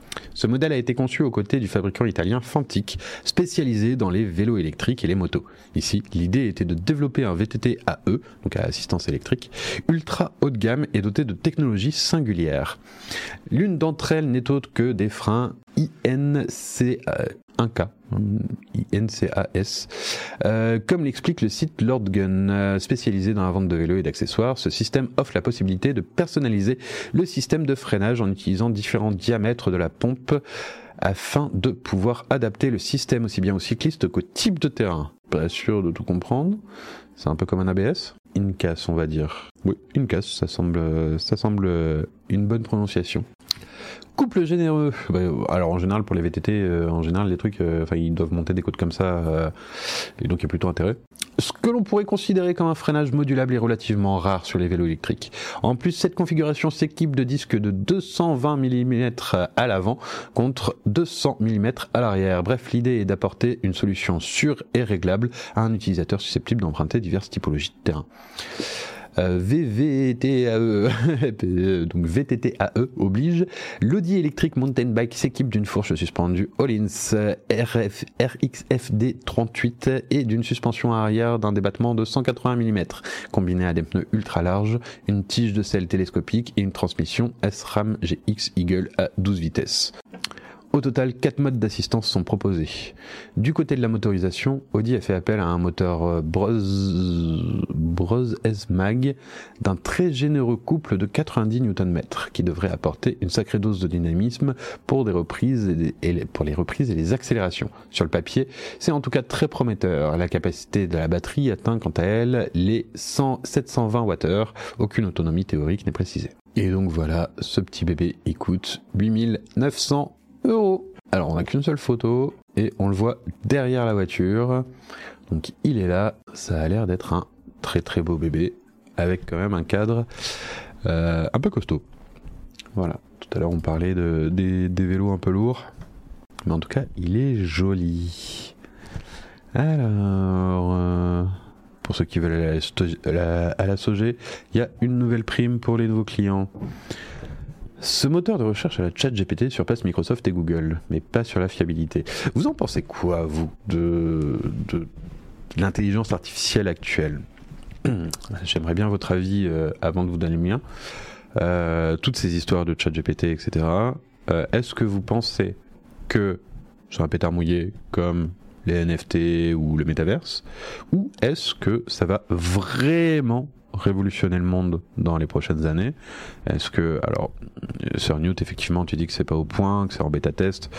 Ce modèle a été conçu aux côtés du fabricant italien Fantic, spécialisé dans les vélos électriques et les motos. Ici, l'idée était de développer un VTT AE, donc à assistance électrique, ultra haut de gamme et doté de technologies singulières. L'une d'entre elles n'est autre que des freins INC 1K, INCAS. Euh, comme l'explique le site Lord Gun, euh, spécialisé dans la vente de vélos et d'accessoires, ce système offre la possibilité de personnaliser le système de freinage en utilisant différents diamètres de la pompe afin de pouvoir adapter le système aussi bien aux cyclistes qu'au type de terrain. Pas sûr de tout comprendre. C'est un peu comme un ABS. Incas, on va dire. Oui, Incas, ça semble, ça semble une bonne prononciation. Couple généreux. Bah, alors en général pour les VTT, euh, en général les trucs, euh, enfin ils doivent monter des côtes comme ça, euh, et donc il y a plutôt intérêt. Ce que l'on pourrait considérer comme un freinage modulable est relativement rare sur les vélos électriques. En plus, cette configuration s'équipe de disques de 220 mm à l'avant contre 200 mm à l'arrière. Bref, l'idée est d'apporter une solution sûre et réglable à un utilisateur susceptible d'emprunter diverses typologies de terrain. Euh, VVTAE, [LAUGHS] donc VTTAE oblige, l'Audi électrique mountain bike s'équipe d'une fourche suspendue Hollins RF, RXFD 38 et d'une suspension arrière d'un débattement de 180 mm, combiné à des pneus ultra larges, une tige de selle télescopique et une transmission SRAM GX Eagle à 12 vitesses. Au total, 4 modes d'assistance sont proposés. Du côté de la motorisation, Audi a fait appel à un moteur Bros, Bros S-Mag d'un très généreux couple de 90 Nm qui devrait apporter une sacrée dose de dynamisme pour, des reprises et, les reprises et les accélérations. Sur le papier, c'est en tout cas très prometteur. La capacité de la batterie atteint quant à elle les 100, 720 Wh. Aucune autonomie théorique n'est précisée. Et donc voilà, ce petit bébé, il coûte 8900 Alors on n'a qu'une seule photo et on le voit derrière la voiture. Donc il est là, ça a l'air d'être un très très beau bébé avec quand même un cadre euh, un peu costaud. Voilà, tout à l'heure on parlait de, des, vélos un peu lourds, mais en tout cas il est joli. Alors, euh, pour ceux qui veulent aller à la, à il y a une nouvelle prime pour les nouveaux clients. Ce moteur de recherche à la chat GPT surpasse Microsoft et Google, mais pas sur la fiabilité. Vous en pensez quoi, vous, de, l'intelligence artificielle actuelle [CLEARS THROAT] J'aimerais bien votre avis euh, avant de vous donner le mien. Euh, toutes ces histoires de chat GPT, etc. Euh, est-ce que vous pensez que sur un pétard mouillé comme les NFT ou le métaverse, ou est-ce que ça va vraiment révolutionner le monde dans les prochaines années. Est-ce que, alors, sur Newt, effectivement, tu dis que c'est pas au point, que c'est en bêta test.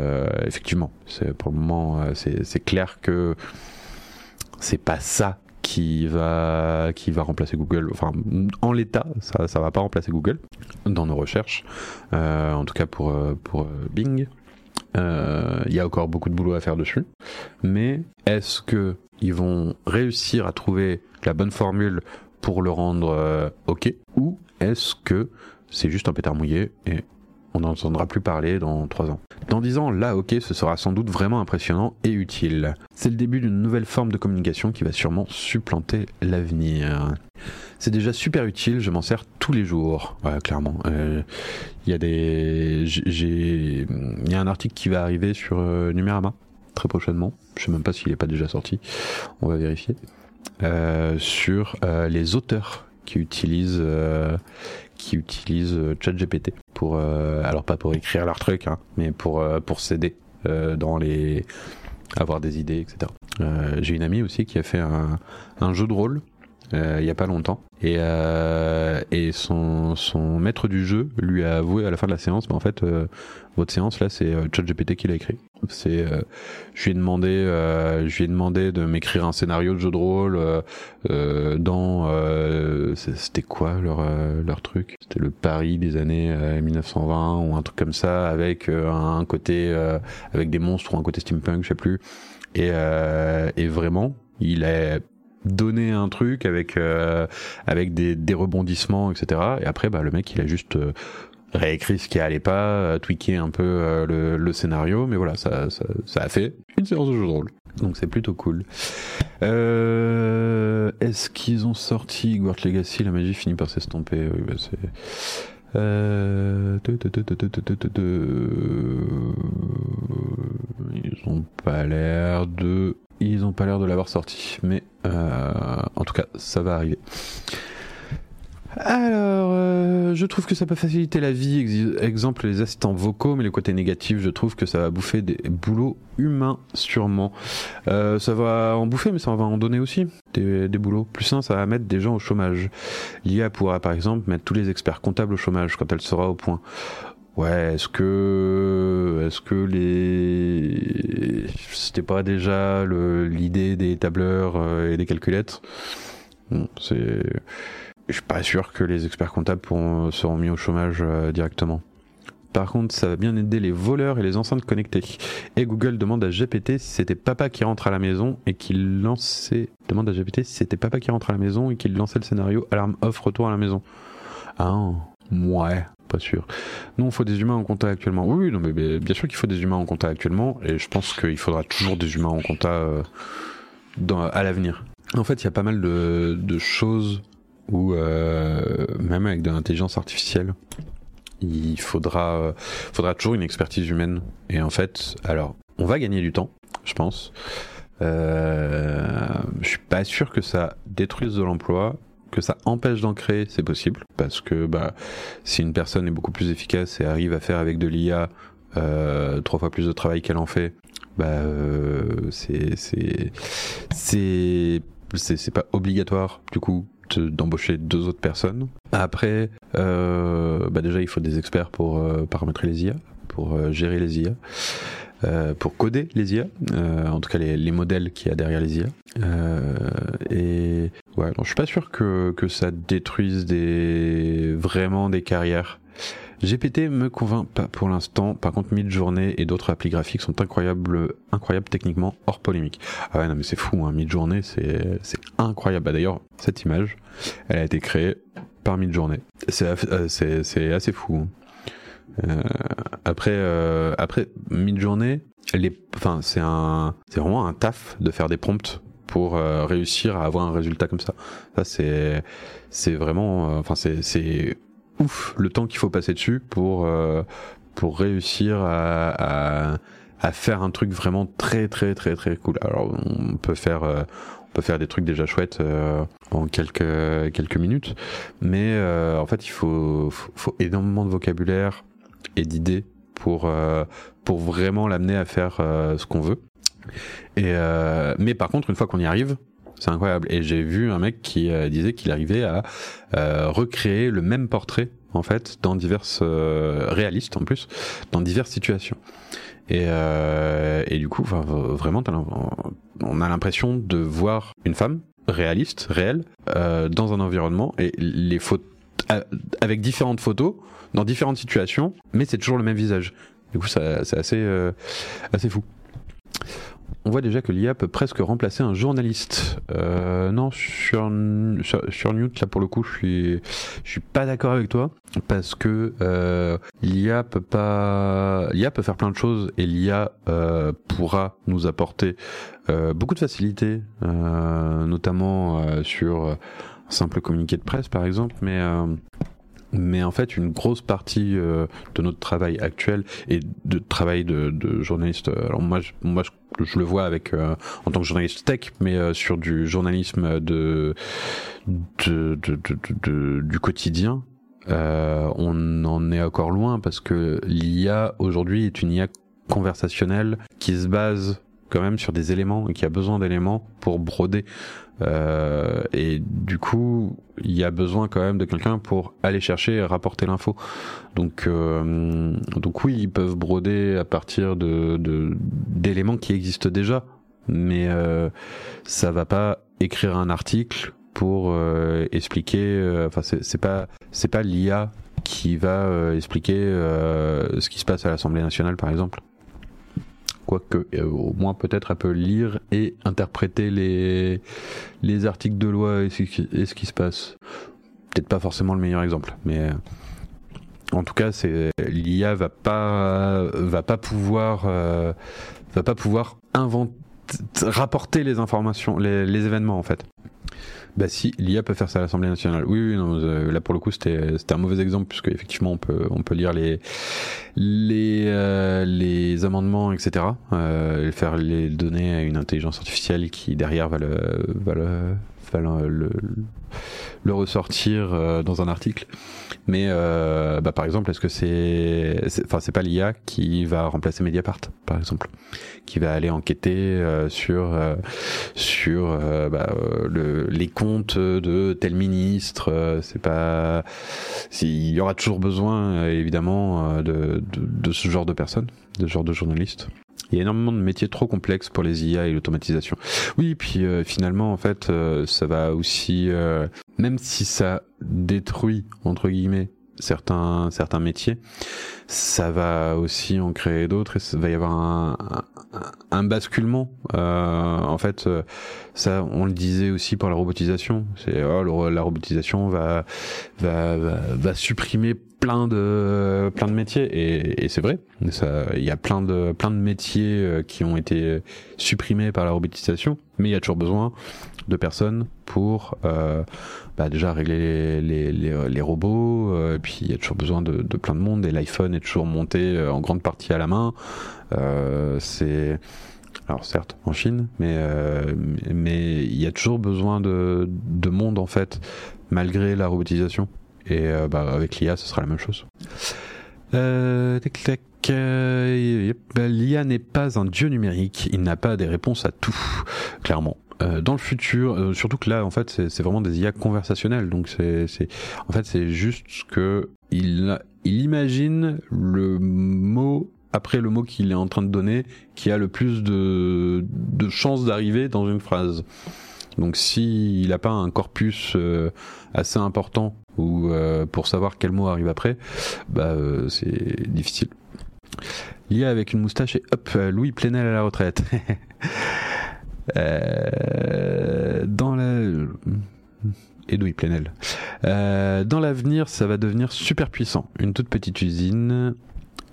Euh, effectivement, pour le moment, euh, c'est clair que c'est pas ça qui va qui va remplacer Google. Enfin, en l'état, ça ça va pas remplacer Google dans nos recherches. Euh, en tout cas pour pour Bing. Il y a encore beaucoup de boulot à faire dessus. Mais est-ce que ils vont réussir à trouver la bonne formule pour le rendre euh, ok Ou est-ce que c'est juste un pétard mouillé et on n'en entendra plus parler dans 3 ans? Dans 10 ans, là, ok, ce sera sans doute vraiment impressionnant et utile. C'est le début d'une nouvelle forme de communication qui va sûrement supplanter l'avenir. C'est déjà super utile, je m'en sers tous les jours, clairement. Euh, il y a des, il y a un article qui va arriver sur euh, Numérama très prochainement. Je sais même pas s'il n'est pas déjà sorti. On va vérifier. Euh, sur euh, les auteurs qui utilisent euh, qui utilisent ChatGPT pour alors pas pour écrire leur truc hein, mais pour pour s'aider dans les avoir des idées, etc. J'ai une amie aussi qui a fait un, un jeu de rôle il y a pas longtemps et, euh, et son, son maître du jeu lui a avoué à la fin de la séance, mais en fait euh, votre séance là c'est euh, ChatGPT qui l'a écrit. C'est euh, je lui ai demandé euh, je lui ai demandé de m'écrire un scénario de jeu de rôle euh, dans c'était quoi leur leur truc? C'était le Paris des années 1920 ou un truc comme ça avec un côté avec des monstres ou un côté steampunk, je sais plus. Et, et vraiment, il a donné un truc avec euh, avec des, des, rebondissements etc et après bah le mec il a juste euh, réécrit ce qui allait pas euh, tweaké un peu le, scénario. Mais voilà ça, ça, a fait une séance de jeu de rôle. Donc c'est plutôt cool. Est-ce qu'ils ont sorti Gwart Legacy? La magie finit par s'estomper. C'est. Ils ont pas l'air de ils ont pas l'air de l'avoir sorti, mais en tout cas, ça va arriver. Alors, euh, je trouve que ça peut faciliter la vie, exemple les assistants vocaux, mais le côté négatif, je trouve que ça va bouffer des boulots humains, sûrement. Euh, ça va en bouffer, mais ça va en donner aussi des, des boulots. Plus un, ça va mettre des gens au chômage. L'IA pourra par exemple mettre tous les experts comptables au chômage quand elle sera au point. Ouais, est-ce que est-ce que les c'était pas déjà l'idée des tableurs euh, et des calculettes? C'est je suis pas sûr que les experts comptables pourront, seront mis au chômage euh, directement. Par contre, ça va bien aider les voleurs et les enceintes connectées. Et Google demande à GPT si c'était papa qui rentre à la maison et qu'il lançait demande à GPT si c'était papa qui rentre à la maison et qu'il lançait le scénario alarme off retour à la maison. Ah, ouais pas sûr. Non, il faut des humains en compta actuellement. Oui, non, mais bien sûr qu'il faut des humains en compta actuellement, et je pense qu'il faudra toujours des humains en compta euh, à l'avenir. En fait, il y a pas mal de, choses où, euh, même avec de l'intelligence artificielle, il faudra, euh, faudra toujours une expertise humaine. Et en fait, alors, on va gagner du temps, je pense. Je suis pas sûr que ça détruise de l'emploi que ça empêche d'en créer, c'est possible, parce que bah, si une personne est beaucoup plus efficace et arrive à faire avec de l'IA euh, trois fois plus de travail qu'elle en fait, bah, euh, c'est c'est pas obligatoire du coup d'embaucher deux autres personnes. Après, euh, bah déjà il faut des experts pour euh, paramétrer les IA, pour gérer les IA. Euh, pour coder les IA, euh, en tout cas les, les modèles qu'il y a derrière les IA. Euh, et ouais, non, je suis pas sûr que, que ça détruise des vraiment des carrières. GPT me convainc pas pour l'instant. Par contre, Midjourney et d'autres applis graphiques sont incroyables, incroyables techniquement, hors polémique. Ah ouais, non mais c'est fou, hein. Midjourney, c'est c'est incroyable. Bah, D'ailleurs, cette image, elle a été créée par Midjourney. C'est euh, c'est assez fou. Hein. Euh, après, euh, après mid-journée, enfin, c'est un, c'est vraiment un taf de faire des prompts pour euh, réussir à avoir un résultat comme ça. Ça, c'est, c'est vraiment, euh, enfin, c'est, c'est ouf le temps qu'il faut passer dessus pour, euh, pour réussir à, à, à, faire un truc vraiment très, très, très, très cool. Alors, on peut faire, on peut faire des trucs déjà chouettes en quelques, quelques minutes, mais en fait, il faut, faut, faut énormément de vocabulaire, et d'idées pour euh, pour vraiment l'amener à faire euh, ce qu'on veut. Et euh, mais par contre, une fois qu'on y arrive, c'est incroyable. Et j'ai vu un mec qui disait qu'il arrivait à recréer le même portrait en fait dans diverses réalistes en plus dans diverses situations. Et, et du coup, vraiment, on a l'impression de voir une femme réaliste, réelle, dans un environnement et les photos avec différentes photos dans différentes situations, mais c'est toujours le même visage. Du coup, c'est assez, euh, assez fou. On voit déjà que l'IA peut presque remplacer un journaliste. Euh, non, sur, sur, Newt, là pour le coup, je suis, je suis pas d'accord avec toi parce que euh, l'IA peut pas, l'IA peut faire plein de choses et l'IA pourra nous apporter beaucoup de facilité, notamment sur un simple communiqué de presse par exemple, mais mais en fait, une grosse partie euh, de notre travail actuel et de travail de, de journaliste. Euh, alors moi, je, moi, je, le vois avec euh, en tant que journaliste tech, mais euh, sur du journalisme de, de, de, du quotidien. on en est encore loin parce que l'IA aujourd'hui est une IA conversationnelle qui se base quand même sur des éléments et qui a besoin d'éléments pour broder. Euh, et du coup, il y a besoin quand même de quelqu'un pour aller chercher et rapporter l'info. Donc, euh, donc oui, ils peuvent broder à partir de d'éléments qui existent déjà, mais euh, ça va pas écrire un article pour euh, expliquer. euh, Enfin, c'est pas c'est pas l'IA qui va euh, expliquer euh, ce qui se passe à l'Assemblée nationale, par exemple. Quoique, euh, au moins peut-être elle peut lire et interpréter les, les articles de loi et ce, qui, se passe. Peut-être pas forcément le meilleur exemple, mais euh, en tout cas, c'est l'IA va pas va pas pouvoir euh, va pas pouvoir inventer rapporter les informations, les événements en fait. Bah si, l'IA peut faire ça à l'Assemblée nationale. Oui, oui, non, euh, là pour le coup c'était c'était un mauvais exemple puisque effectivement on peut on peut lire les les euh, amendements etc. Euh, faire les donner à une intelligence artificielle qui derrière va le va le va le, le, ressortir euh, dans un article. Mais euh, bah, par exemple, est-ce que c'est, enfin c'est pas l'IA qui va remplacer Mediapart, par exemple, qui va aller enquêter euh, sur euh, sur euh, bah, euh, le, les comptes de tel ministre. euh, c'est pas, il y aura toujours besoin euh, évidemment euh, de, de de ce genre de personnes, de ce genre de journalistes. Il y a énormément de métiers trop complexes pour les IA et l'automatisation. Oui, puis euh, finalement, en fait, euh, ça va aussi, euh, même si ça détruit entre guillemets certains certains métiers, ça va aussi en créer d'autres et ça va y avoir un, un, basculement. Euh, en fait, euh, ça, on le disait aussi pour la robotisation. C'est oh, la robotisation va va, va supprimer plein de plein de métiers et, et c'est vrai. Il y a plein de plein de métiers euh, qui ont été supprimés par la robotisation, mais il y a toujours besoin de personnes pour euh, bah, déjà régler les, les, les, les robots, euh, et puis il y a toujours besoin de, de plein de monde, et l'iPhone est toujours monté euh, en grande partie à la main. Euh, c'est alors certes en Chine, mais euh, mais il y a toujours besoin de, de monde en fait, malgré la robotisation. Et bah, avec l'IA, ce sera la même chose. Euh, tac, tac, L'IA n'est pas un dieu numérique, il n'a pas des réponses à tout, clairement. Euh, dans le futur, euh, surtout que là, en fait, c'est vraiment des IA conversationnelles. Donc, c'est, en fait, c'est juste que il, il imagine le mot après le mot qu'il est en train de donner, qui a le plus de, de chances d'arriver dans une phrase. Donc, s'il n'a pas un corpus euh, assez important ou euh, pour savoir quel mot arrive après, bah, euh, c'est difficile. L'IA avec une moustache et hop, Louis Plenel à la retraite. [LAUGHS] Euh, dans la Edoui Plenel. Euh, dans l'avenir, ça va devenir super puissant. Une toute petite usine.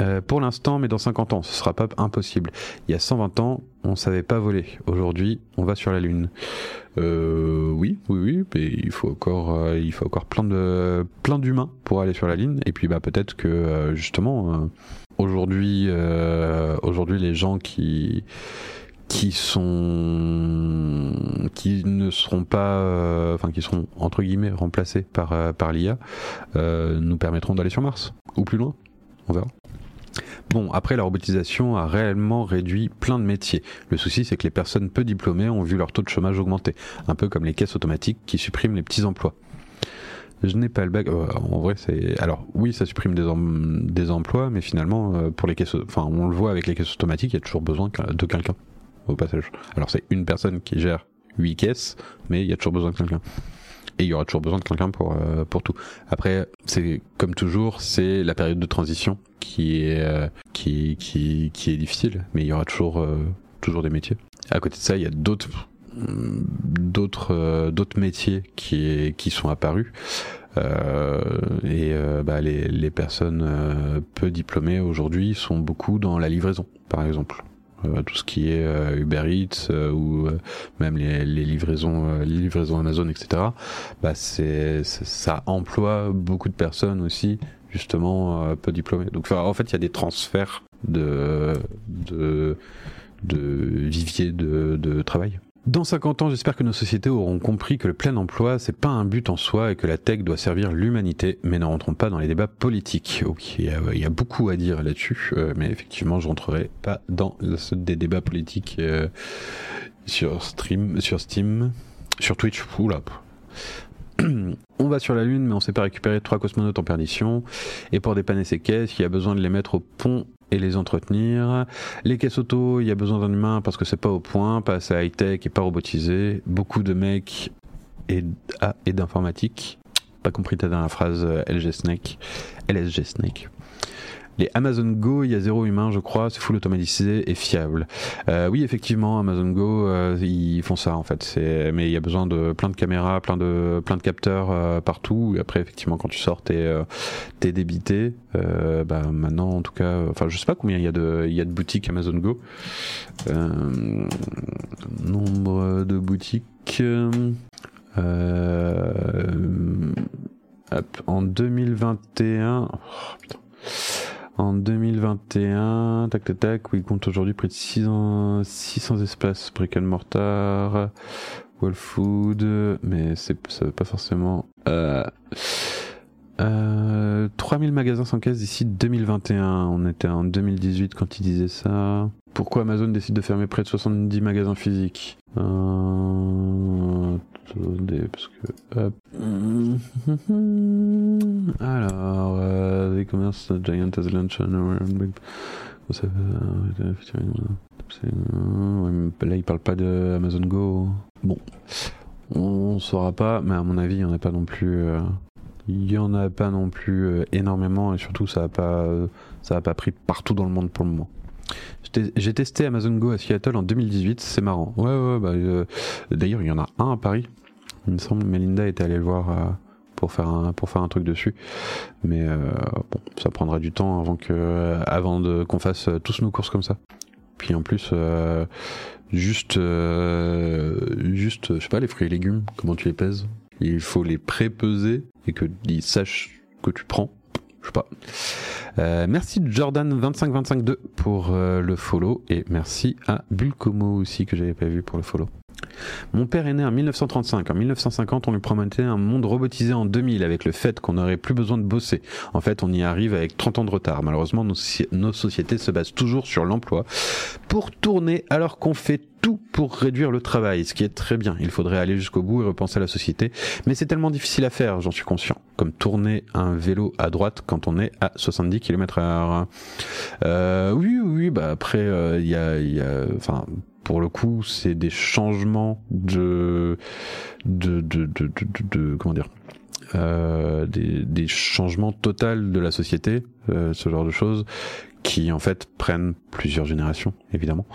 Euh, pour l'instant, mais dans 50 ans, ce sera pas impossible. Il y a 120 ans, on savait pas voler. Aujourd'hui, on va sur la Lune. Euh, oui, oui, oui, mais il faut encore, il faut encore plein de, plein d'humains pour aller sur la Lune. Et puis, bah, peut-être que justement, aujourd'hui, aujourd'hui, les gens qui qui sont qui ne seront pas euh, enfin qui seront entre guillemets remplacés par euh, par l'IA euh, nous permettront d'aller sur Mars ou plus loin on verra Bon, après, la robotisation a réellement réduit plein de métiers. Le souci, c'est que les personnes peu diplômées ont vu leur taux de chômage augmenter, un peu comme les caisses automatiques qui suppriment les petits emplois. Je n'ai pas le bac. en vrai, c'est. Alors, oui, ça supprime des, em- des emplois, mais finalement, pour les caisses. Enfin, on le voit avec les caisses automatiques, il y a toujours besoin de quelqu'un au passage. Alors, c'est une personne qui gère 8 caisses, mais il y a toujours besoin de quelqu'un. Et il y aura toujours besoin de quelqu'un pour, euh, pour tout. Après, c'est comme toujours, c'est la période de transition qui est, euh, qui, qui, qui est difficile, mais il y aura toujours, euh, toujours des métiers. À côté de ça, il y a d'autres d'autres euh, d'autres métiers qui qui sont apparus Euh, et euh, bah, les les personnes peu diplômées aujourd'hui sont beaucoup dans la livraison par exemple tout ce qui est euh, Uber Eats euh, ou euh, même les, les livraisons euh, les livraisons Amazon etc bah c'est ça emploie beaucoup de personnes aussi justement euh, peu diplômées. Donc en fait il y a des transferts de de de vivier de, de travail Dans 50 ans, j'espère que nos sociétés auront compris que le plein emploi, c'est pas un but en soi et que la tech doit servir l'humanité, mais ne rentrons pas dans les débats politiques. Ok, il y a, beaucoup à dire là-dessus, euh, mais effectivement, je rentrerai pas dans le- des débats politiques euh, sur stream, sur Steam, sur Twitch. Oula. [CLEARS THROAT] On va sur la Lune, mais on sait pas récupérer trois cosmonautes en perdition. Et pour dépanner ces caisses, il y a besoin de les mettre au pont et les entretenir. Les caisses auto, il y a besoin d'un humain parce que c'est pas au point, pas assez high-tech et pas robotisé. Beaucoup de mecs et, ah, et d'informatique. Pas compris ta dernière phrase, euh, LG Snake. LSG Snake. Les Amazon Go, il y a zéro humain, je crois, c'est full automatisé et fiable. Euh, oui, effectivement, Amazon Go, euh, ils font ça en fait. Mais il y a besoin de plein de caméras, plein de plein capteurs euh, partout. Après, effectivement, quand tu sors, t'es t'es débité. Bah maintenant, en tout cas, enfin, je sais pas combien il y a de boutiques Amazon Go. Nombre de boutiques. En 2021. oh, putain. En 2021, tac tac tac, oui, il compte aujourd'hui près de 600, 600 espaces brick and mortar, Wall Food, mais c'est ça veut pas forcément. Euh, euh, 3000 magasins sans caisse d'ici 2021. On était en 2018 quand il disait ça. Pourquoi Amazon décide de fermer près de 70 magasins physiques? Euh, Attendez, parce que. hop. [LAUGHS] Alors, euh, e-commerce giant has launched euh, euh, là, il parle pas de Amazon Go. Bon, on saura pas, mais à mon avis, il y en a pas non plus. Il y en a pas non plus euh, énormément et surtout ça a pas euh, ça a pas pris partout dans le monde pour le moment. J'ai testé Amazon Go à Seattle en 2018, c'est marrant. Ouais ouais bah euh, d'ailleurs il y en a un à Paris. Il me semble Melinda était allée le voir pour faire un pour faire un truc dessus. Mais bon, ça prendra du temps avant avant qu'on fasse tous nos courses comme ça. Puis en plus juste juste je sais pas les fruits et légumes, comment tu les pèses? Il faut les pré-peser et que ils sachent que tu prends. Je sais pas. Euh, merci Jordan25252 pour euh, le follow et merci à Bulcomo aussi que j'avais pas vu pour le follow. Mon père est né en 1935. En 1950, on lui promettait un monde robotisé en 2000 avec le fait qu'on n'aurait plus besoin de bosser. En fait, on y arrive avec 30 ans de retard. Malheureusement, nos, soci- nos sociétés se basent toujours sur l'emploi pour tourner alors qu'on fait tout pour réduire le travail, ce qui est très bien. Il faudrait aller jusqu'au bout et repenser à la société. Mais c'est tellement difficile à faire, j'en suis conscient. Comme tourner un vélo à droite quand on est à 70 km heure. Euh, oui, oui, bah après, euh, il y a, y a, enfin, pour le coup, c'est des changements de, de, de, de, de, comment dire, euh, des, des changements totaux de la société, euh, ce genre de choses, qui en fait prennent plusieurs générations, évidemment.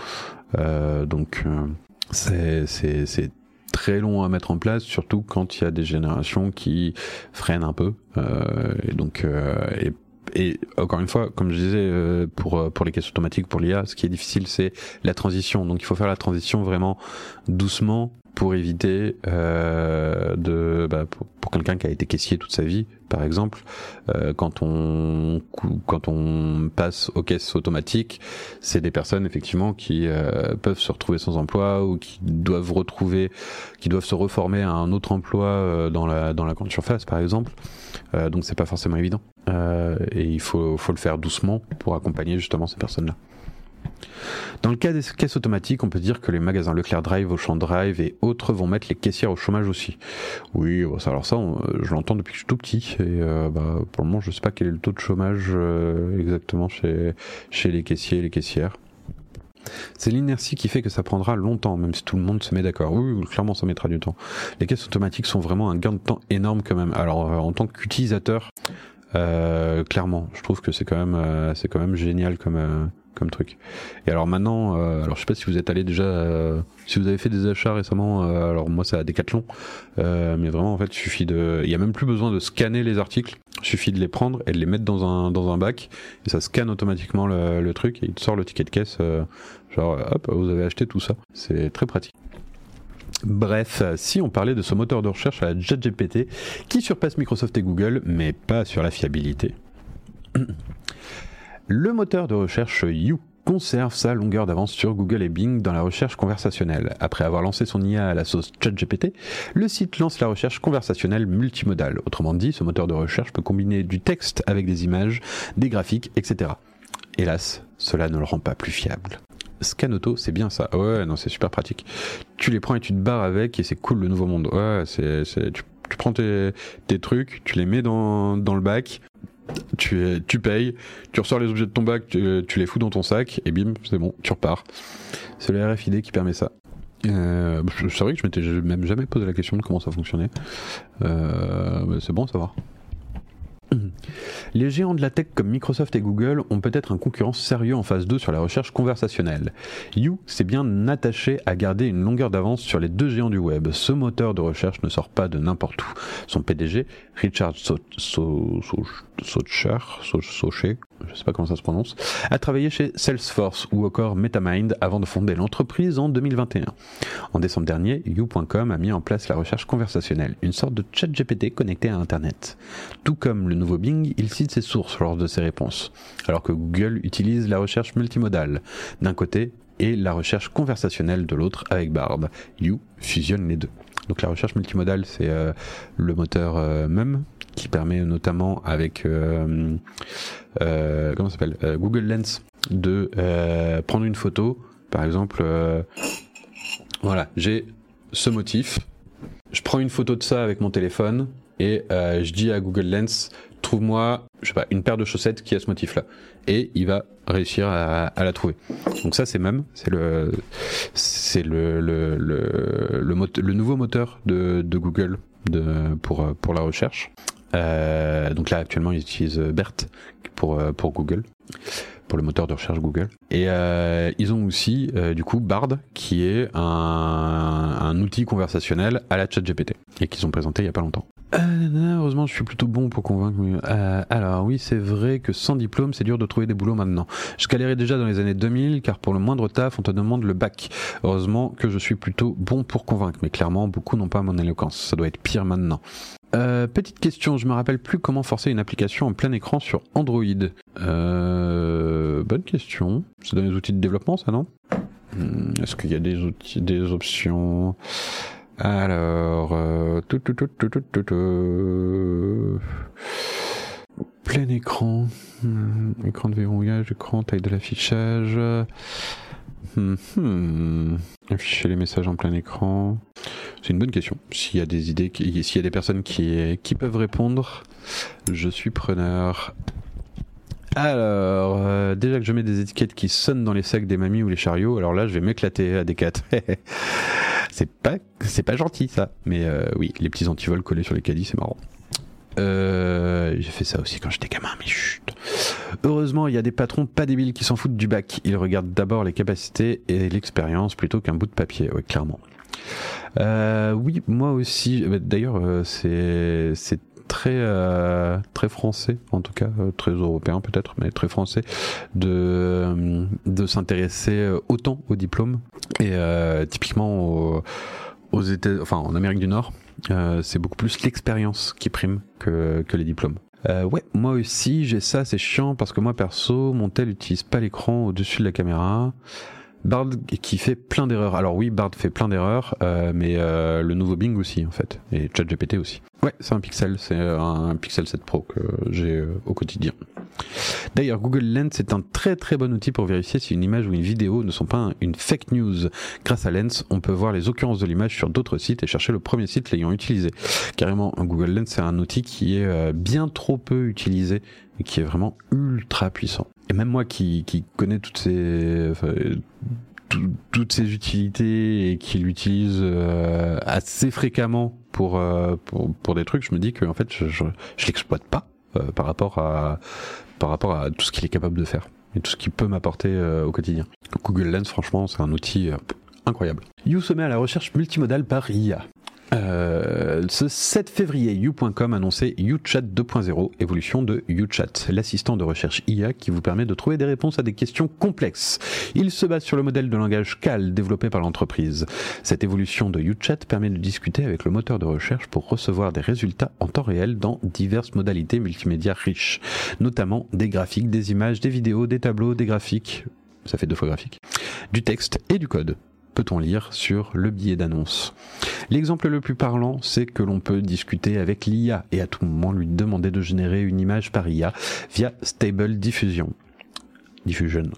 Euh, donc, euh, c'est, c'est, c'est très long à mettre en place, surtout quand il y a des générations qui freinent un peu. Euh, et donc, euh, et et encore une fois, comme je disais, euh, pour, euh, pour les caisses automatiques, pour l'IA, ce qui est difficile, c'est la transition. Donc il faut faire la transition vraiment doucement pour éviter euh, de bah, pour, quelqu'un qui a été caissier toute sa vie, par exemple, euh, quand on quand on passe aux caisses automatiques, c'est des personnes effectivement qui euh, peuvent se retrouver sans emploi ou qui doivent retrouver, qui doivent se reformer à un autre emploi euh, dans la dans la grande surface, par exemple. Euh, donc c'est pas forcément évident. Euh, et il faut, le faire doucement pour accompagner justement ces personnes-là. Dans le cas des caisses automatiques, on peut dire que les magasins Leclerc Drive, Auchan Drive et autres vont mettre les caissières au chômage aussi. Oui, ça, alors ça, euh, je l'entends depuis que je suis tout petit. Et bah, pour le moment, je sais pas quel est le taux de chômage exactement chez les caissiers et les caissières. C'est l'inertie qui fait que ça prendra longtemps, même si tout le monde se met d'accord. Oui, clairement, ça mettra du temps. Les caisses automatiques sont vraiment un gain de temps énorme quand même. Alors, euh, en tant qu'utilisateur, euh, clairement, je trouve que c'est quand même, euh, c'est quand même génial comme, truc. Et alors maintenant, euh, alors je sais pas si vous êtes allé déjà, euh, si vous avez fait des achats récemment. euh, alors moi, c'est à Decathlon, mais vraiment en fait, il suffit de, il y a même plus besoin de scanner les articles. Suffit de les prendre et de les mettre dans un dans un bac et ça scanne automatiquement le, truc et il sort le ticket de caisse. genre, hop, vous avez acheté tout ça. C'est très pratique. Bref, si on parlait de ce moteur de recherche à la ChatGPT qui surpasse Microsoft et Google, mais pas sur la fiabilité. Le moteur de recherche You conserve sa longueur d'avance sur Google et Bing dans la recherche conversationnelle. Après avoir lancé son IA à la sauce ChatGPT, le site lance la recherche conversationnelle multimodale. Autrement dit, ce moteur de recherche peut combiner du texte avec des images, des graphiques, etc. Hélas, cela ne le rend pas plus fiable. Scanoto, c'est bien ça. Ouais, non, c'est super pratique. Tu les prends et tu te barres avec et c'est cool le nouveau monde. Ouais, c'est, tu, prends tes, trucs, tu les mets dans le bac, tu, tu payes, tu ressors les objets de ton bac, tu, les fous dans ton sac et bim, c'est bon, tu repars. C'est le RFID qui permet ça. Euh, c'est vrai que je m'étais même jamais posé la question de comment ça fonctionnait. Euh, c'est bon à savoir. Les géants de la tech comme Microsoft et Google ont peut-être un concurrent sérieux en phase 2 sur la recherche conversationnelle. You s'est bien attaché à garder une longueur d'avance sur les deux géants du web. Ce moteur de recherche ne sort pas de n'importe où. Son PDG, Richard Socher, je sais pas comment ça se prononce, a travaillé chez Salesforce ou encore MetaMind avant de fonder l'entreprise en 2021. En décembre dernier, You.com a mis en place la recherche conversationnelle, une sorte de chat GPT connecté à Internet. Tout comme le nouveau Bing, il cite ses sources lors de ses réponses, alors que Google utilise la recherche multimodale d'un côté et la recherche conversationnelle de l'autre avec Bard. You fusionne les deux. Donc la recherche multimodale, c'est euh, le moteur euh, même qui permet notamment avec euh, euh, comment s'appelle euh, Google Lens de prendre une photo, par exemple. voilà, j'ai ce motif. Je prends une photo de ça avec mon téléphone et je dis à Google Lens trouve-moi, je sais pas, une paire de chaussettes qui a ce motif-là. Et il va réussir à, la trouver. Donc ça, c'est même, c'est le, c'est le, le, le, le, nouveau moteur de, Google pour, pour la recherche. Euh, donc là actuellement ils utilisent BERT pour, euh, pour Google, pour le moteur de recherche Google. Et euh, ils ont aussi euh, du coup Bard qui est un, outil conversationnel à la chat GPT et qu'ils ont présenté il y a pas longtemps. Euh, heureusement, je suis plutôt bon pour convaincre. Euh, alors oui, c'est vrai que sans diplôme, c'est dur de trouver des boulots maintenant. Je galérais déjà dans les années 2000, car pour le moindre taf, on te demande le bac. Heureusement que je suis plutôt bon pour convaincre, mais clairement, beaucoup n'ont pas mon éloquence. Ça doit être pire maintenant. Euh, petite question, je me rappelle plus comment forcer une application en plein écran sur Android. Euh, bonne question. C'est dans les outils de développement, ça, non? Hmm, Est-ce qu'il y a des outils, des options? Alors, euh, tout, tout, tout, tout, tout, tout, plein écran, hmm, écran de verrouillage, écran, taille de l'affichage. Hmm, hmm. Afficher les messages en plein écran. C'est une bonne question. S'il y a des idées, s'il y a des personnes qui, peuvent répondre, je suis preneur. Alors, euh, déjà que je mets des étiquettes qui sonnent dans les sacs des mamies ou les chariots, alors là, je vais m'éclater à des quatre. [LAUGHS] c'est pas, c'est pas gentil ça. Mais euh, oui, les petits antivols collés sur les caddies, c'est marrant. Euh, j'ai fait ça aussi quand j'étais gamin, mais chut. Heureusement, il y a des patrons pas débiles qui s'en foutent du bac. Ils regardent d'abord les capacités et l'expérience plutôt qu'un bout de papier, oui, clairement. Euh, oui, moi aussi. Euh, d'ailleurs, euh, c'est très très français, en tout cas très européen peut-être, mais très français de de s'intéresser autant au diplôme et typiquement aux, États, enfin en Amérique du Nord, c'est beaucoup plus l'expérience qui prime que que les diplômes. Euh, ouais, moi aussi j'ai ça, c'est chiant parce que moi perso, mon tel n'utilise pas l'écran au-dessus de la caméra. Bard qui fait plein d'erreurs. Alors oui, Bard fait plein d'erreurs, euh, mais euh, le nouveau Bing aussi en fait, et ChatGPT aussi. Ouais, c'est un Pixel, c'est un Pixel 7 Pro que j'ai euh, au quotidien. D'ailleurs, Google Lens est un très très bon outil pour vérifier si une image ou une vidéo ne sont pas une fake news. Grâce à Lens, on peut voir les occurrences de l'image sur d'autres sites et chercher le premier site l'ayant utilisé. Carrément, Google Lens c'est un outil qui est bien trop peu utilisé et qui est vraiment ultra puissant. Et même moi qui, qui connais toutes ces, toutes ces utilités et qui l'utilise euh, assez fréquemment pour, euh, pour, pour des trucs, je me dis que en fait je, je, je l'exploite pas euh, par rapport à par rapport à tout ce qu'il est capable de faire et tout ce qu'il peut m'apporter au quotidien. Google Lens, franchement, c'est un outil incroyable. You se met à la recherche multimodale par IA. Euh, ce 7 février, You.com annonçait YouChat 2.0, évolution de YouChat, l'assistant de recherche IA qui vous permet de trouver des réponses à des questions complexes. Il se base sur le modèle de langage CAL développé par l'entreprise. Cette évolution de YouChat permet de discuter avec le moteur de recherche pour recevoir des résultats en temps réel dans diverses modalités multimédia riches, notamment des graphiques, des images, des vidéos, des tableaux, des graphiques, ça fait deux fois graphique, du texte et du code peut-on lire sur le billet d'annonce. L'exemple le plus parlant, c'est que l'on peut discuter avec l'IA et à tout moment lui demander de générer une image par IA via Stable Diffusion. Diffusion.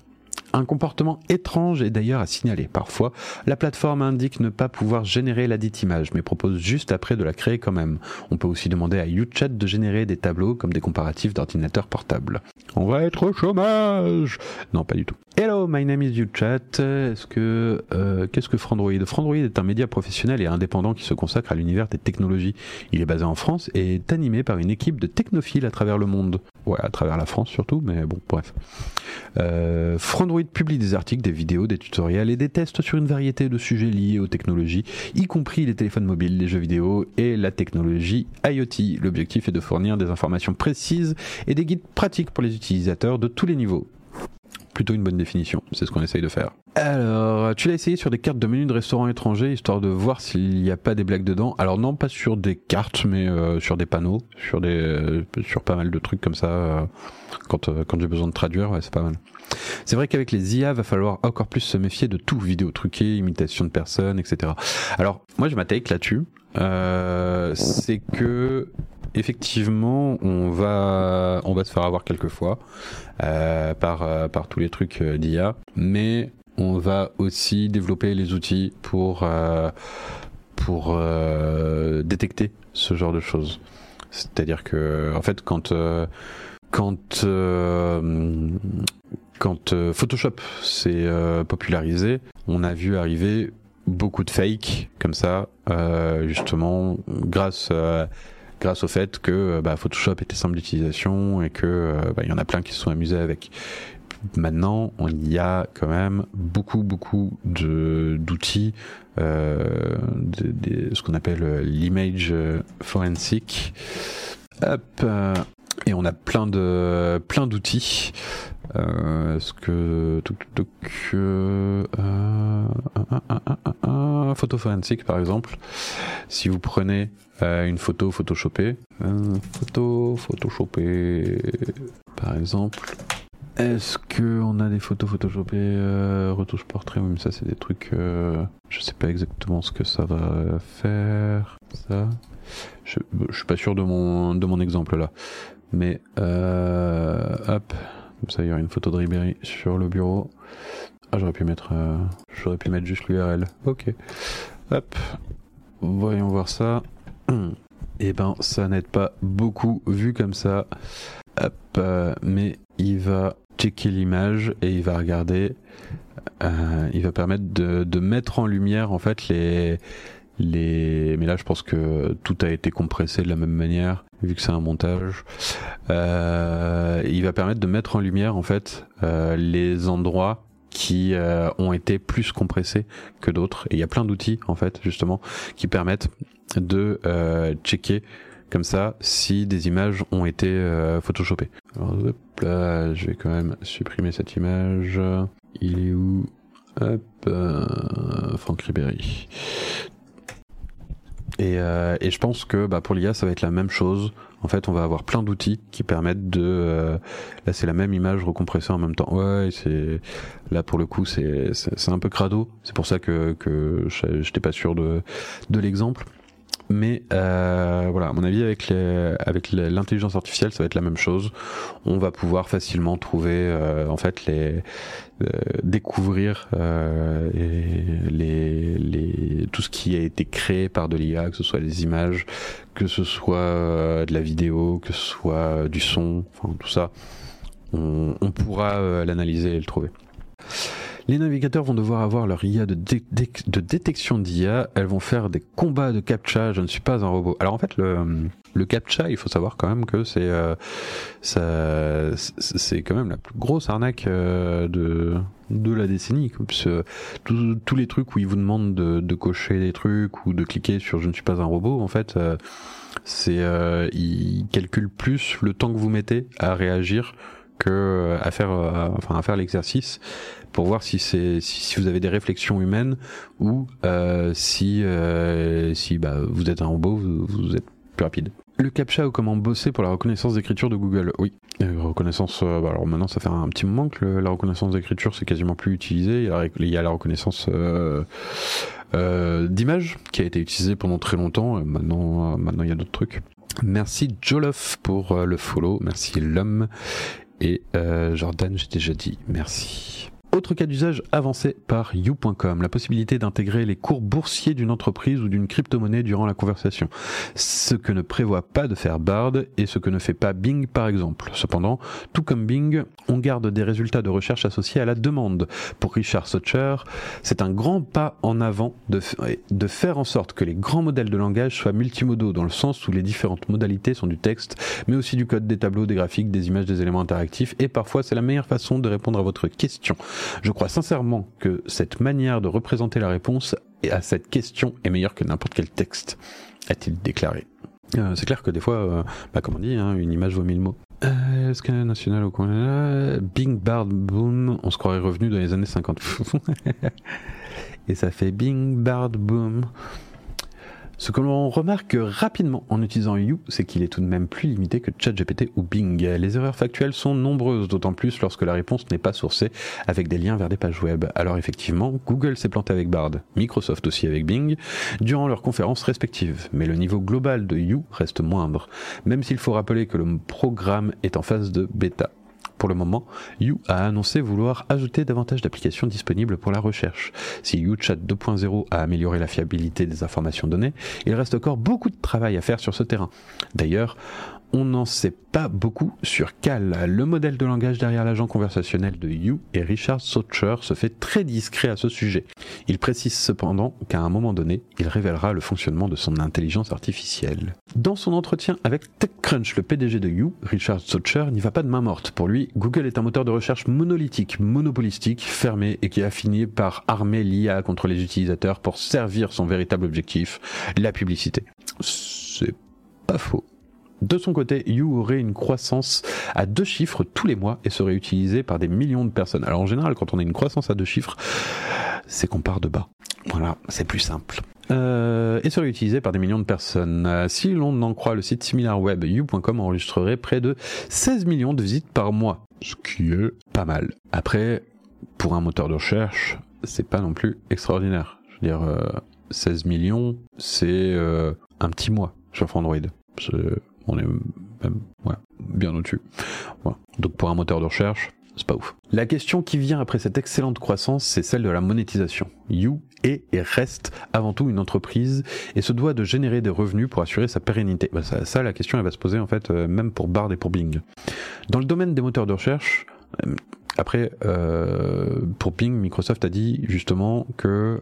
Un comportement étrange est d'ailleurs à signaler. Parfois, la plateforme indique ne pas pouvoir générer la dite image, mais propose juste après de la créer quand même. On peut aussi demander à UChat de générer des tableaux comme des comparatifs d'ordinateurs portables. On va être au chômage Non, pas du tout. Hello, my name is UChat. Est-ce que euh, qu'est-ce que Frandroid? Frandroid est un média professionnel et indépendant qui se consacre à l'univers des technologies. Il est basé en France et est animé par une équipe de technophiles à travers le monde. Ouais, à travers la France surtout, mais bon, bref. Euh, Frandroid publie des articles, des vidéos, des tutoriels et des tests sur une variété de sujets liés aux technologies, y compris les téléphones mobiles, les jeux vidéo et la technologie IoT. L'objectif est de fournir des informations précises et des guides pratiques pour les utilisateurs de tous les niveaux plutôt une bonne définition. C'est ce qu'on essaye de faire. Alors, tu l'as essayé sur des cartes de menus de restaurants étrangers, histoire de voir s'il n'y a pas des blagues dedans. Alors non, pas sur des cartes, mais euh, sur des panneaux, sur des, euh, sur pas mal de trucs comme ça. Euh, quand quand j'ai besoin de traduire, c'est pas mal. C'est vrai qu'avec les IA, va falloir encore plus se méfier de tout, vidéo truquée, imitation de personnes, etc. Alors, moi, je m'attaque là-dessus. c'est que effectivement, on va, on va se faire avoir quelques fois euh, par, euh, par tous les trucs euh, d'IA, mais on va aussi développer les outils pour, pour détecter ce genre de choses. C'est-à-dire que, en fait, quand, quand, quand Photoshop s'est popularisé, on a vu arriver beaucoup de fakes comme ça, justement, grâce grâce au fait que euh, bah, Photoshop était simple d'utilisation et que euh, bah, il y en a plein qui se sont amusés avec. Maintenant, il y a quand même beaucoup, beaucoup d'outils, euh, ce qu'on appelle l'image forensic. Hop, et on a plein plein d'outils. Euh, ce que euh, photo forensique par exemple, si vous prenez euh, une photo photoshopée, photo photoshopée par exemple. Est-ce que on a des photos photoshopées retouche portrait? Mais ça c'est des trucs. je sais pas exactement ce que ça va faire. Ça. Je, je suis pas sûr de mon de mon exemple là. Mais euh, hop, comme ça il y aura une photo de Ribéry sur le bureau. Ah j'aurais pu mettre, euh, j'aurais pu mettre juste l'URL. Ok. Hop, voyons voir ça. [CLEARS THROAT] Eh ben ça n'aide pas beaucoup vu comme ça. Hop, euh, mais il va checker l'image et il va regarder. Euh, il va permettre de, de mettre en lumière en fait les les mais là je pense que tout a été compressé de la même manière vu que c'est un montage. Euh, il va permettre de mettre en lumière en fait euh, les endroits qui euh, ont été plus compressés que d'autres. Et il y a plein d'outils en fait justement qui permettent de euh, checker comme ça si des images ont été euh, photoshopées. Alors hop là, je vais quand même supprimer cette image. Il est où? Hop, Franck Ribéry. Et, euh, et, je pense que bah, pour l'IA, ça va être la même chose. En fait, on va avoir plein d'outils qui permettent de. Euh, là, c'est la même image recompressée en même temps. Ouais, c'est là pour le coup, c'est un peu crado. C'est pour ça que que j'étais pas sûr de de l'exemple. Mais euh, voilà, à mon avis, avec les, avec l'intelligence artificielle, ça va être la même chose. On va pouvoir facilement trouver, euh, en fait, les euh, découvrir euh, les, les, tout ce qui a été créé par de l'IA, que ce soit les images, que ce soit euh, de la vidéo, que ce soit du son, enfin tout ça. On, on pourra l'analyser et le trouver. Les navigateurs vont devoir avoir leur IA de, détection d'IA. Elles vont faire des combats de captcha. Je ne suis pas un robot. Alors en fait, le, captcha, il faut savoir quand même que c'est euh, c'est quand même la plus grosse arnaque euh, de de la décennie. tous les trucs où ils vous demandent de, de, cocher des trucs ou de cliquer sur je ne suis pas un robot, en fait, euh, c'est euh, ils calculent plus le temps que vous mettez à réagir que à faire, enfin à faire l'exercice pour voir si c'est si, vous avez des réflexions humaines ou euh, si euh, si bah, vous êtes un robot, vous, êtes plus rapide. le CAPTCHA ou comment bosser pour la reconnaissance d'écriture de Google Oui, euh, reconnaissance. euh, bah alors maintenant, ça fait un petit moment que le- la reconnaissance d'écriture c'est quasiment plus utilisé. Il y a, il y a la reconnaissance euh, euh, d'image qui a été utilisée pendant très longtemps. Euh, Maintenant, euh, maintenant il y a d'autres trucs. Merci Jolof pour euh, le follow. Merci l'homme et euh, Jordan. J'ai déjà dit merci. Autre cas d'usage avancé par you.com, la possibilité d'intégrer les cours boursiers d'une entreprise ou d'une crypto-monnaie durant la conversation. Ce que ne prévoit pas de faire Bard et ce que ne fait pas Bing par exemple. Cependant, tout comme Bing, on garde des résultats de recherche associés à la demande. Pour Richard Socher, c'est un grand pas en avant de, de faire en sorte que les grands modèles de langage soient multimodaux dans le sens où les différentes modalités sont du texte, mais aussi du code, des tableaux, des graphiques, des images, des éléments interactifs et parfois c'est la meilleure façon de répondre à votre question. Je crois sincèrement que cette manière de représenter la réponse à cette question est meilleure que n'importe quel texte, a-t-il déclaré. Euh, c'est clair que des fois, euh, bah, comme on dit, hein, une image vaut mille mots. Euh, scanner national au là, Bing Bard Boom, on se croirait revenu dans les années 50. [LAUGHS] Et ça fait Bing Bard Boom. Ce que l'on remarque rapidement en utilisant You, c'est qu'il est tout de même plus limité que ChatGPT ou Bing. Les erreurs factuelles sont nombreuses, d'autant plus lorsque la réponse n'est pas sourcée avec des liens vers des pages web. Alors effectivement, Google s'est planté avec Bard, Microsoft aussi avec Bing, durant leurs conférences respectives. Mais le niveau global de You reste moindre, même s'il faut rappeler que le programme est en phase de bêta. Pour le moment, You a annoncé vouloir ajouter davantage d'applications disponibles pour la recherche. Si YouChat 2.0 a amélioré la fiabilité des informations données, il reste encore beaucoup de travail à faire sur ce terrain. D'ailleurs, on n'en sait pas beaucoup sur Cal, le modèle de langage derrière l'agent conversationnel de You, et Richard Socher se fait très discret à ce sujet. Il précise cependant qu'à un moment donné, il révélera le fonctionnement de son intelligence artificielle. Dans son entretien avec TechCrunch, le PDG de You, Richard Socher n'y va pas de main morte. Pour lui, Google est un moteur de recherche monolithique, monopolistique, fermé et qui a fini par armer l'IA contre les utilisateurs pour servir son véritable objectif, la publicité. C'est pas faux. De son côté, You aurait une croissance à deux chiffres tous les mois et serait utilisé par des millions de personnes. Alors en général, quand on a une croissance à deux chiffres, c'est qu'on part de bas. Voilà, c'est plus simple. Euh, et serait utilisé par des millions de personnes. Euh, si l'on en croit le site SimilarWeb, You.com enregistrerait près de 16 millions de visites par mois, ce qui est pas mal. Après, pour un moteur de recherche, c'est pas non plus extraordinaire. Je veux dire, euh, 16 millions, c'est euh, un petit mois sur Android. On est même ouais, bien au-dessus. Donc pour un moteur de recherche, c'est pas ouf. La question qui vient après cette excellente croissance, c'est celle de la monétisation. You est et reste avant tout une entreprise et se doit de générer des revenus pour assurer sa pérennité. Bah, ça, la question, elle va se poser en fait euh, même pour Bard et pour Bing. Dans le domaine des moteurs de recherche, euh, après, euh, pour Bing, Microsoft a dit justement que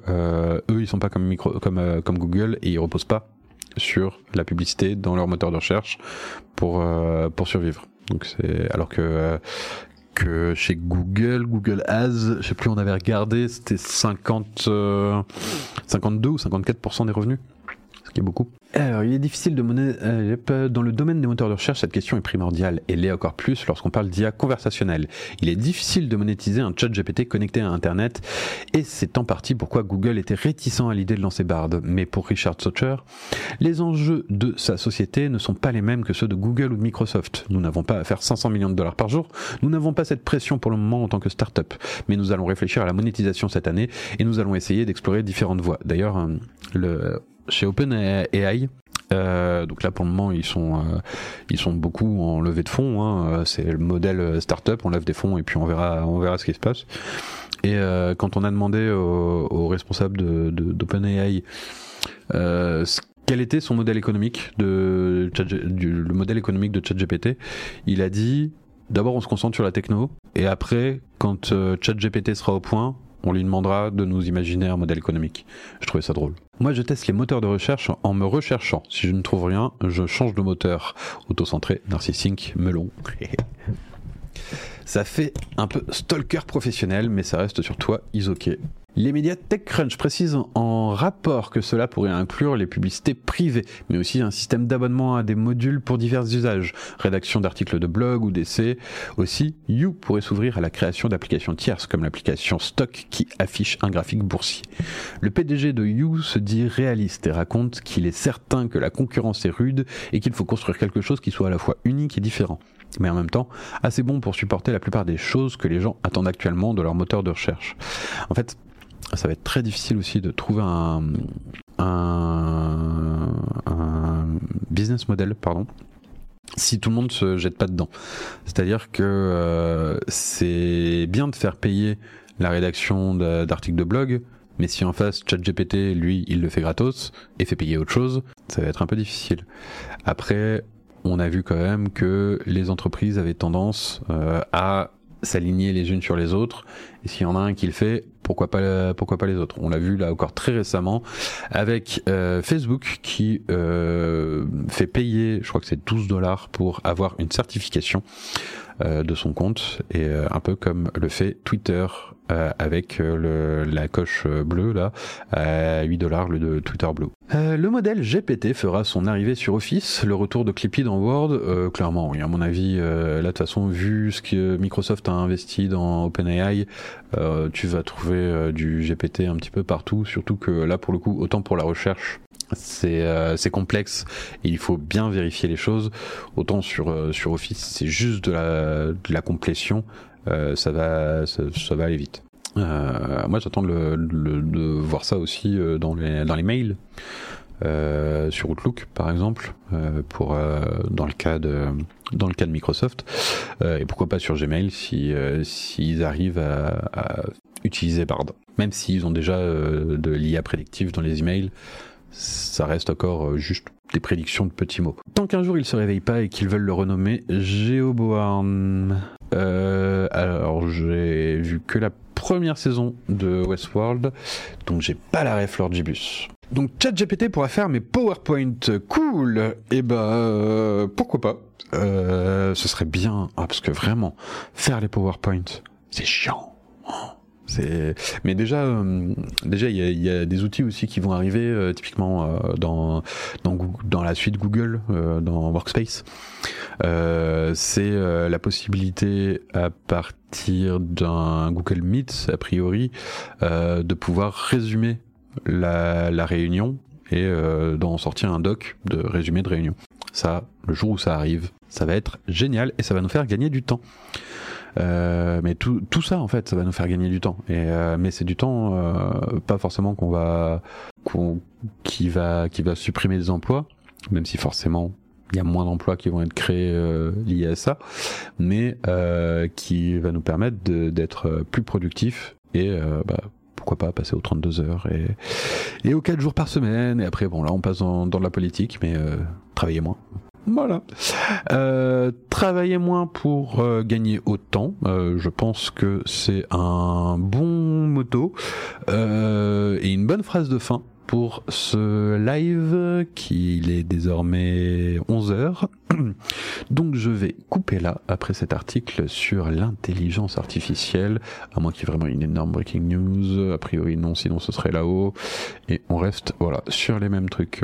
eux, ils sont pas comme, comme Google et ils reposent pas sur la publicité dans leur moteur de recherche pour euh, pour survivre. Donc c'est alors que euh, que chez Google, Google Ads, je sais plus, on avait regardé, c'était 50, euh, 52 ou 54% des revenus, qui est beaucoup. Alors, il est difficile de mener. euh, dans le domaine des moteurs de recherche, cette question est primordiale et l'est encore plus lorsqu'on parle d'IA conversationnelle. Il est difficile de monétiser un chat GPT connecté à Internet et c'est en partie pourquoi Google était réticent à l'idée de lancer Bard. Mais pour Richard Socher, les enjeux de sa société ne sont pas les mêmes que ceux de Google ou de Microsoft. Nous n'avons pas à faire 500 millions de dollars par jour, nous n'avavons pas cette pression pour le moment en tant que start-up, mais nous allons réfléchir à la monétisation cette année et nous allons essayer d'explorer différentes voies. D'ailleurs, euh, le, chez OpenAI, euh, donc là pour le moment ils sont euh, ils sont beaucoup en levée de fonds. Hein, c'est le modèle start-up, on lève des fonds et puis on verra on verra ce qui se passe. Et euh, quand on a demandé aux, aux responsables de, de, d'OpenAI euh, ce- quel était son modèle économique de le modèle économique de ChatGPT, il a dit d'abord on se concentre sur la techno et après quand ChatGPT sera au point, on lui demandera de nous imaginer un modèle économique. Je trouvais ça drôle. Moi, je teste les moteurs de recherche en me recherchant. Si je ne trouve rien, je change de moteur. Autocentré, narcissique, melon. [LAUGHS] ça fait un peu stalker professionnel, mais ça reste sur toi, isoké. Les médias TechCrunch précisent en rapport que cela pourrait inclure les publicités privées, mais aussi un système d'abonnement à des modules pour divers usages, rédaction d'articles de blog ou d'essais. Aussi, You pourrait s'ouvrir à la création d'applications tierces comme l'application Stock qui affiche un graphique boursier. Le PDG de You se dit réaliste et raconte qu'il est certain que la concurrence est rude et qu'il faut construire quelque chose qui soit à la fois unique et différent mais en même temps assez bon pour supporter la plupart des choses que les gens attendent actuellement de leur moteur de recherche. En fait, ça va être très difficile aussi de trouver un, business model, pardon, si tout le monde se jette pas dedans. C'est-à-dire que euh, c'est bien de faire payer la rédaction d'articles de blog, mais si en face ChatGPT, lui, il le fait gratos et fait payer autre chose, ça va être un peu difficile. Après, on a vu quand même que les entreprises avaient tendance euh, à s'aligner les unes sur les autres. Et s'il y en a un qui le fait, pourquoi pas, pourquoi pas les autres. On l'a vu là encore très récemment avec euh, Facebook qui euh, fait payer, je crois que c'est 12 dollars pour avoir une certification euh, de son compte et euh, un peu comme le fait Twitter euh, avec le, la coche bleue là à 8 dollars le de Twitter Blue. le modèle GPT fera son arrivée sur Office, le retour de Clippy dans Word, clairement oui. À mon avis là de toute façon vu ce que Microsoft a investi dans OpenAI, tu vas trouver du GPT un petit peu partout, surtout que là pour le coup autant pour la recherche c'est euh, complexe et il faut bien vérifier les choses. Autant sur euh, sur Office, c'est juste de la de la complétion, euh, ça va ça, va aller vite. moi, j'attends de voir ça aussi dans les dans les mails. sur Outlook par exemple pour dans le cas de dans le cas de Microsoft et pourquoi pas sur Gmail si s'ils arrivent à, utiliser Bard même s'ils ont déjà de l'IA prédictive dans les emails ça reste encore euh, juste des prédictions de petits mots. Tant qu'un jour il se réveille pas et qu'ils veulent le renommer Jeoboam. Euh, alors j'ai vu que la première saison de Westworld, donc j'ai pas la ref Lord Gibus. Donc ChatGPT pourra faire mes PowerPoint cool. Eh ben euh, pourquoi pas? Euh, Ce serait bien. Ah parce que vraiment faire les PowerPoint, c'est chiant. C'est, mais déjà, euh, déjà il y a, des outils aussi qui vont arriver, euh, typiquement euh, dans dans la suite Google, dans Workspace. c'est la possibilité à partir d'un Google Meet a priori de pouvoir résumer la réunion et d'en sortir un doc de résumé de réunion. Ça, le jour où ça arrive, ça va être génial et ça va nous faire gagner du temps. Euh, mais tout, tout ça, en fait, ça va nous faire gagner du temps. Et, euh, mais c'est du temps, euh, pas forcément qu'on va, qui va, qui va supprimer des emplois, même si forcément il y a moins d'emplois qui vont être créés liés à ça, mais qui va nous permettre d'être plus productifs et bah, pourquoi pas passer aux 32 heures et, et aux 4 jours par semaine. Et après, bon, là, on passe dans, dans la politique, mais travailler moins. Voilà. Euh, travailler moins pour euh, gagner autant. Euh, je pense que c'est un bon moto et une bonne phrase de fin pour ce live qui est désormais 11 heures. [CLEARS THROAT] Donc je vais couper là après cet article sur l'intelligence artificielle, à moins qu'il y ait vraiment une énorme breaking news. A priori non, sinon ce serait là-haut. Et on reste voilà sur les mêmes trucs.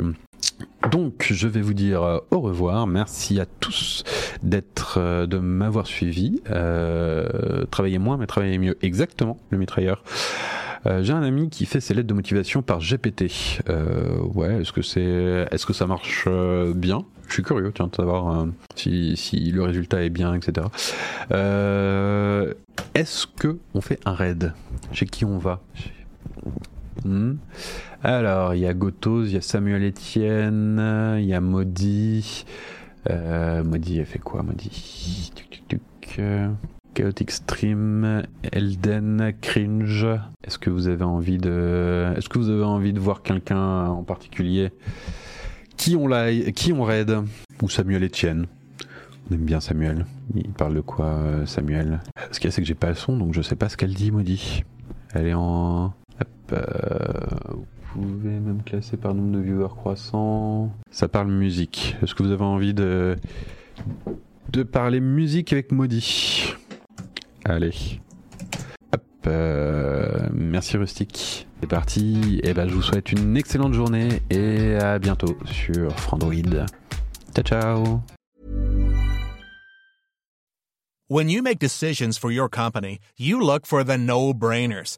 Donc, je vais vous dire euh, au revoir. Merci à tous d'être, euh, de m'avoir suivi. Euh, travaillez moins, mais travaillez mieux. Exactement, le mitrailleur. j'ai un ami qui fait ses lettres de motivation par GPT. ouais, est-ce que c'est, est-ce que ça marche bien? Je suis curieux, tiens, de savoir si, si, le résultat est bien, etc. est-ce que on fait un raid? Chez qui on va? Hmm alors, il y a Gotos, il y a Samuel Etienne, il y a Maudit. Euh, Maudit, a fait quoi, Maudit? Chaotic Stream, Elden, Cringe. Est-ce que vous avez envie de, est-ce que vous avez envie de voir quelqu'un en particulier Qui on like, qui on raid? Ou Samuel Etienne on aime bien Samuel. Il parle de quoi, euh, Samuel? Ce qu'il y a, c'est que j'ai pas le son, donc je sais pas ce qu'elle dit, maudit. Elle est en. Hop, euh, pouvez même classer par nombre de viewers croissant. Ça parle musique. Est-ce que vous avez envie de, de parler musique avec Maudit Allez. Hop, Euh, merci Rustic. C'est parti. Et ben, je vous souhaite une excellente journée et à bientôt sur Frandroid. Ciao, ciao. When you make decisions for your company, you look for the no-brainers.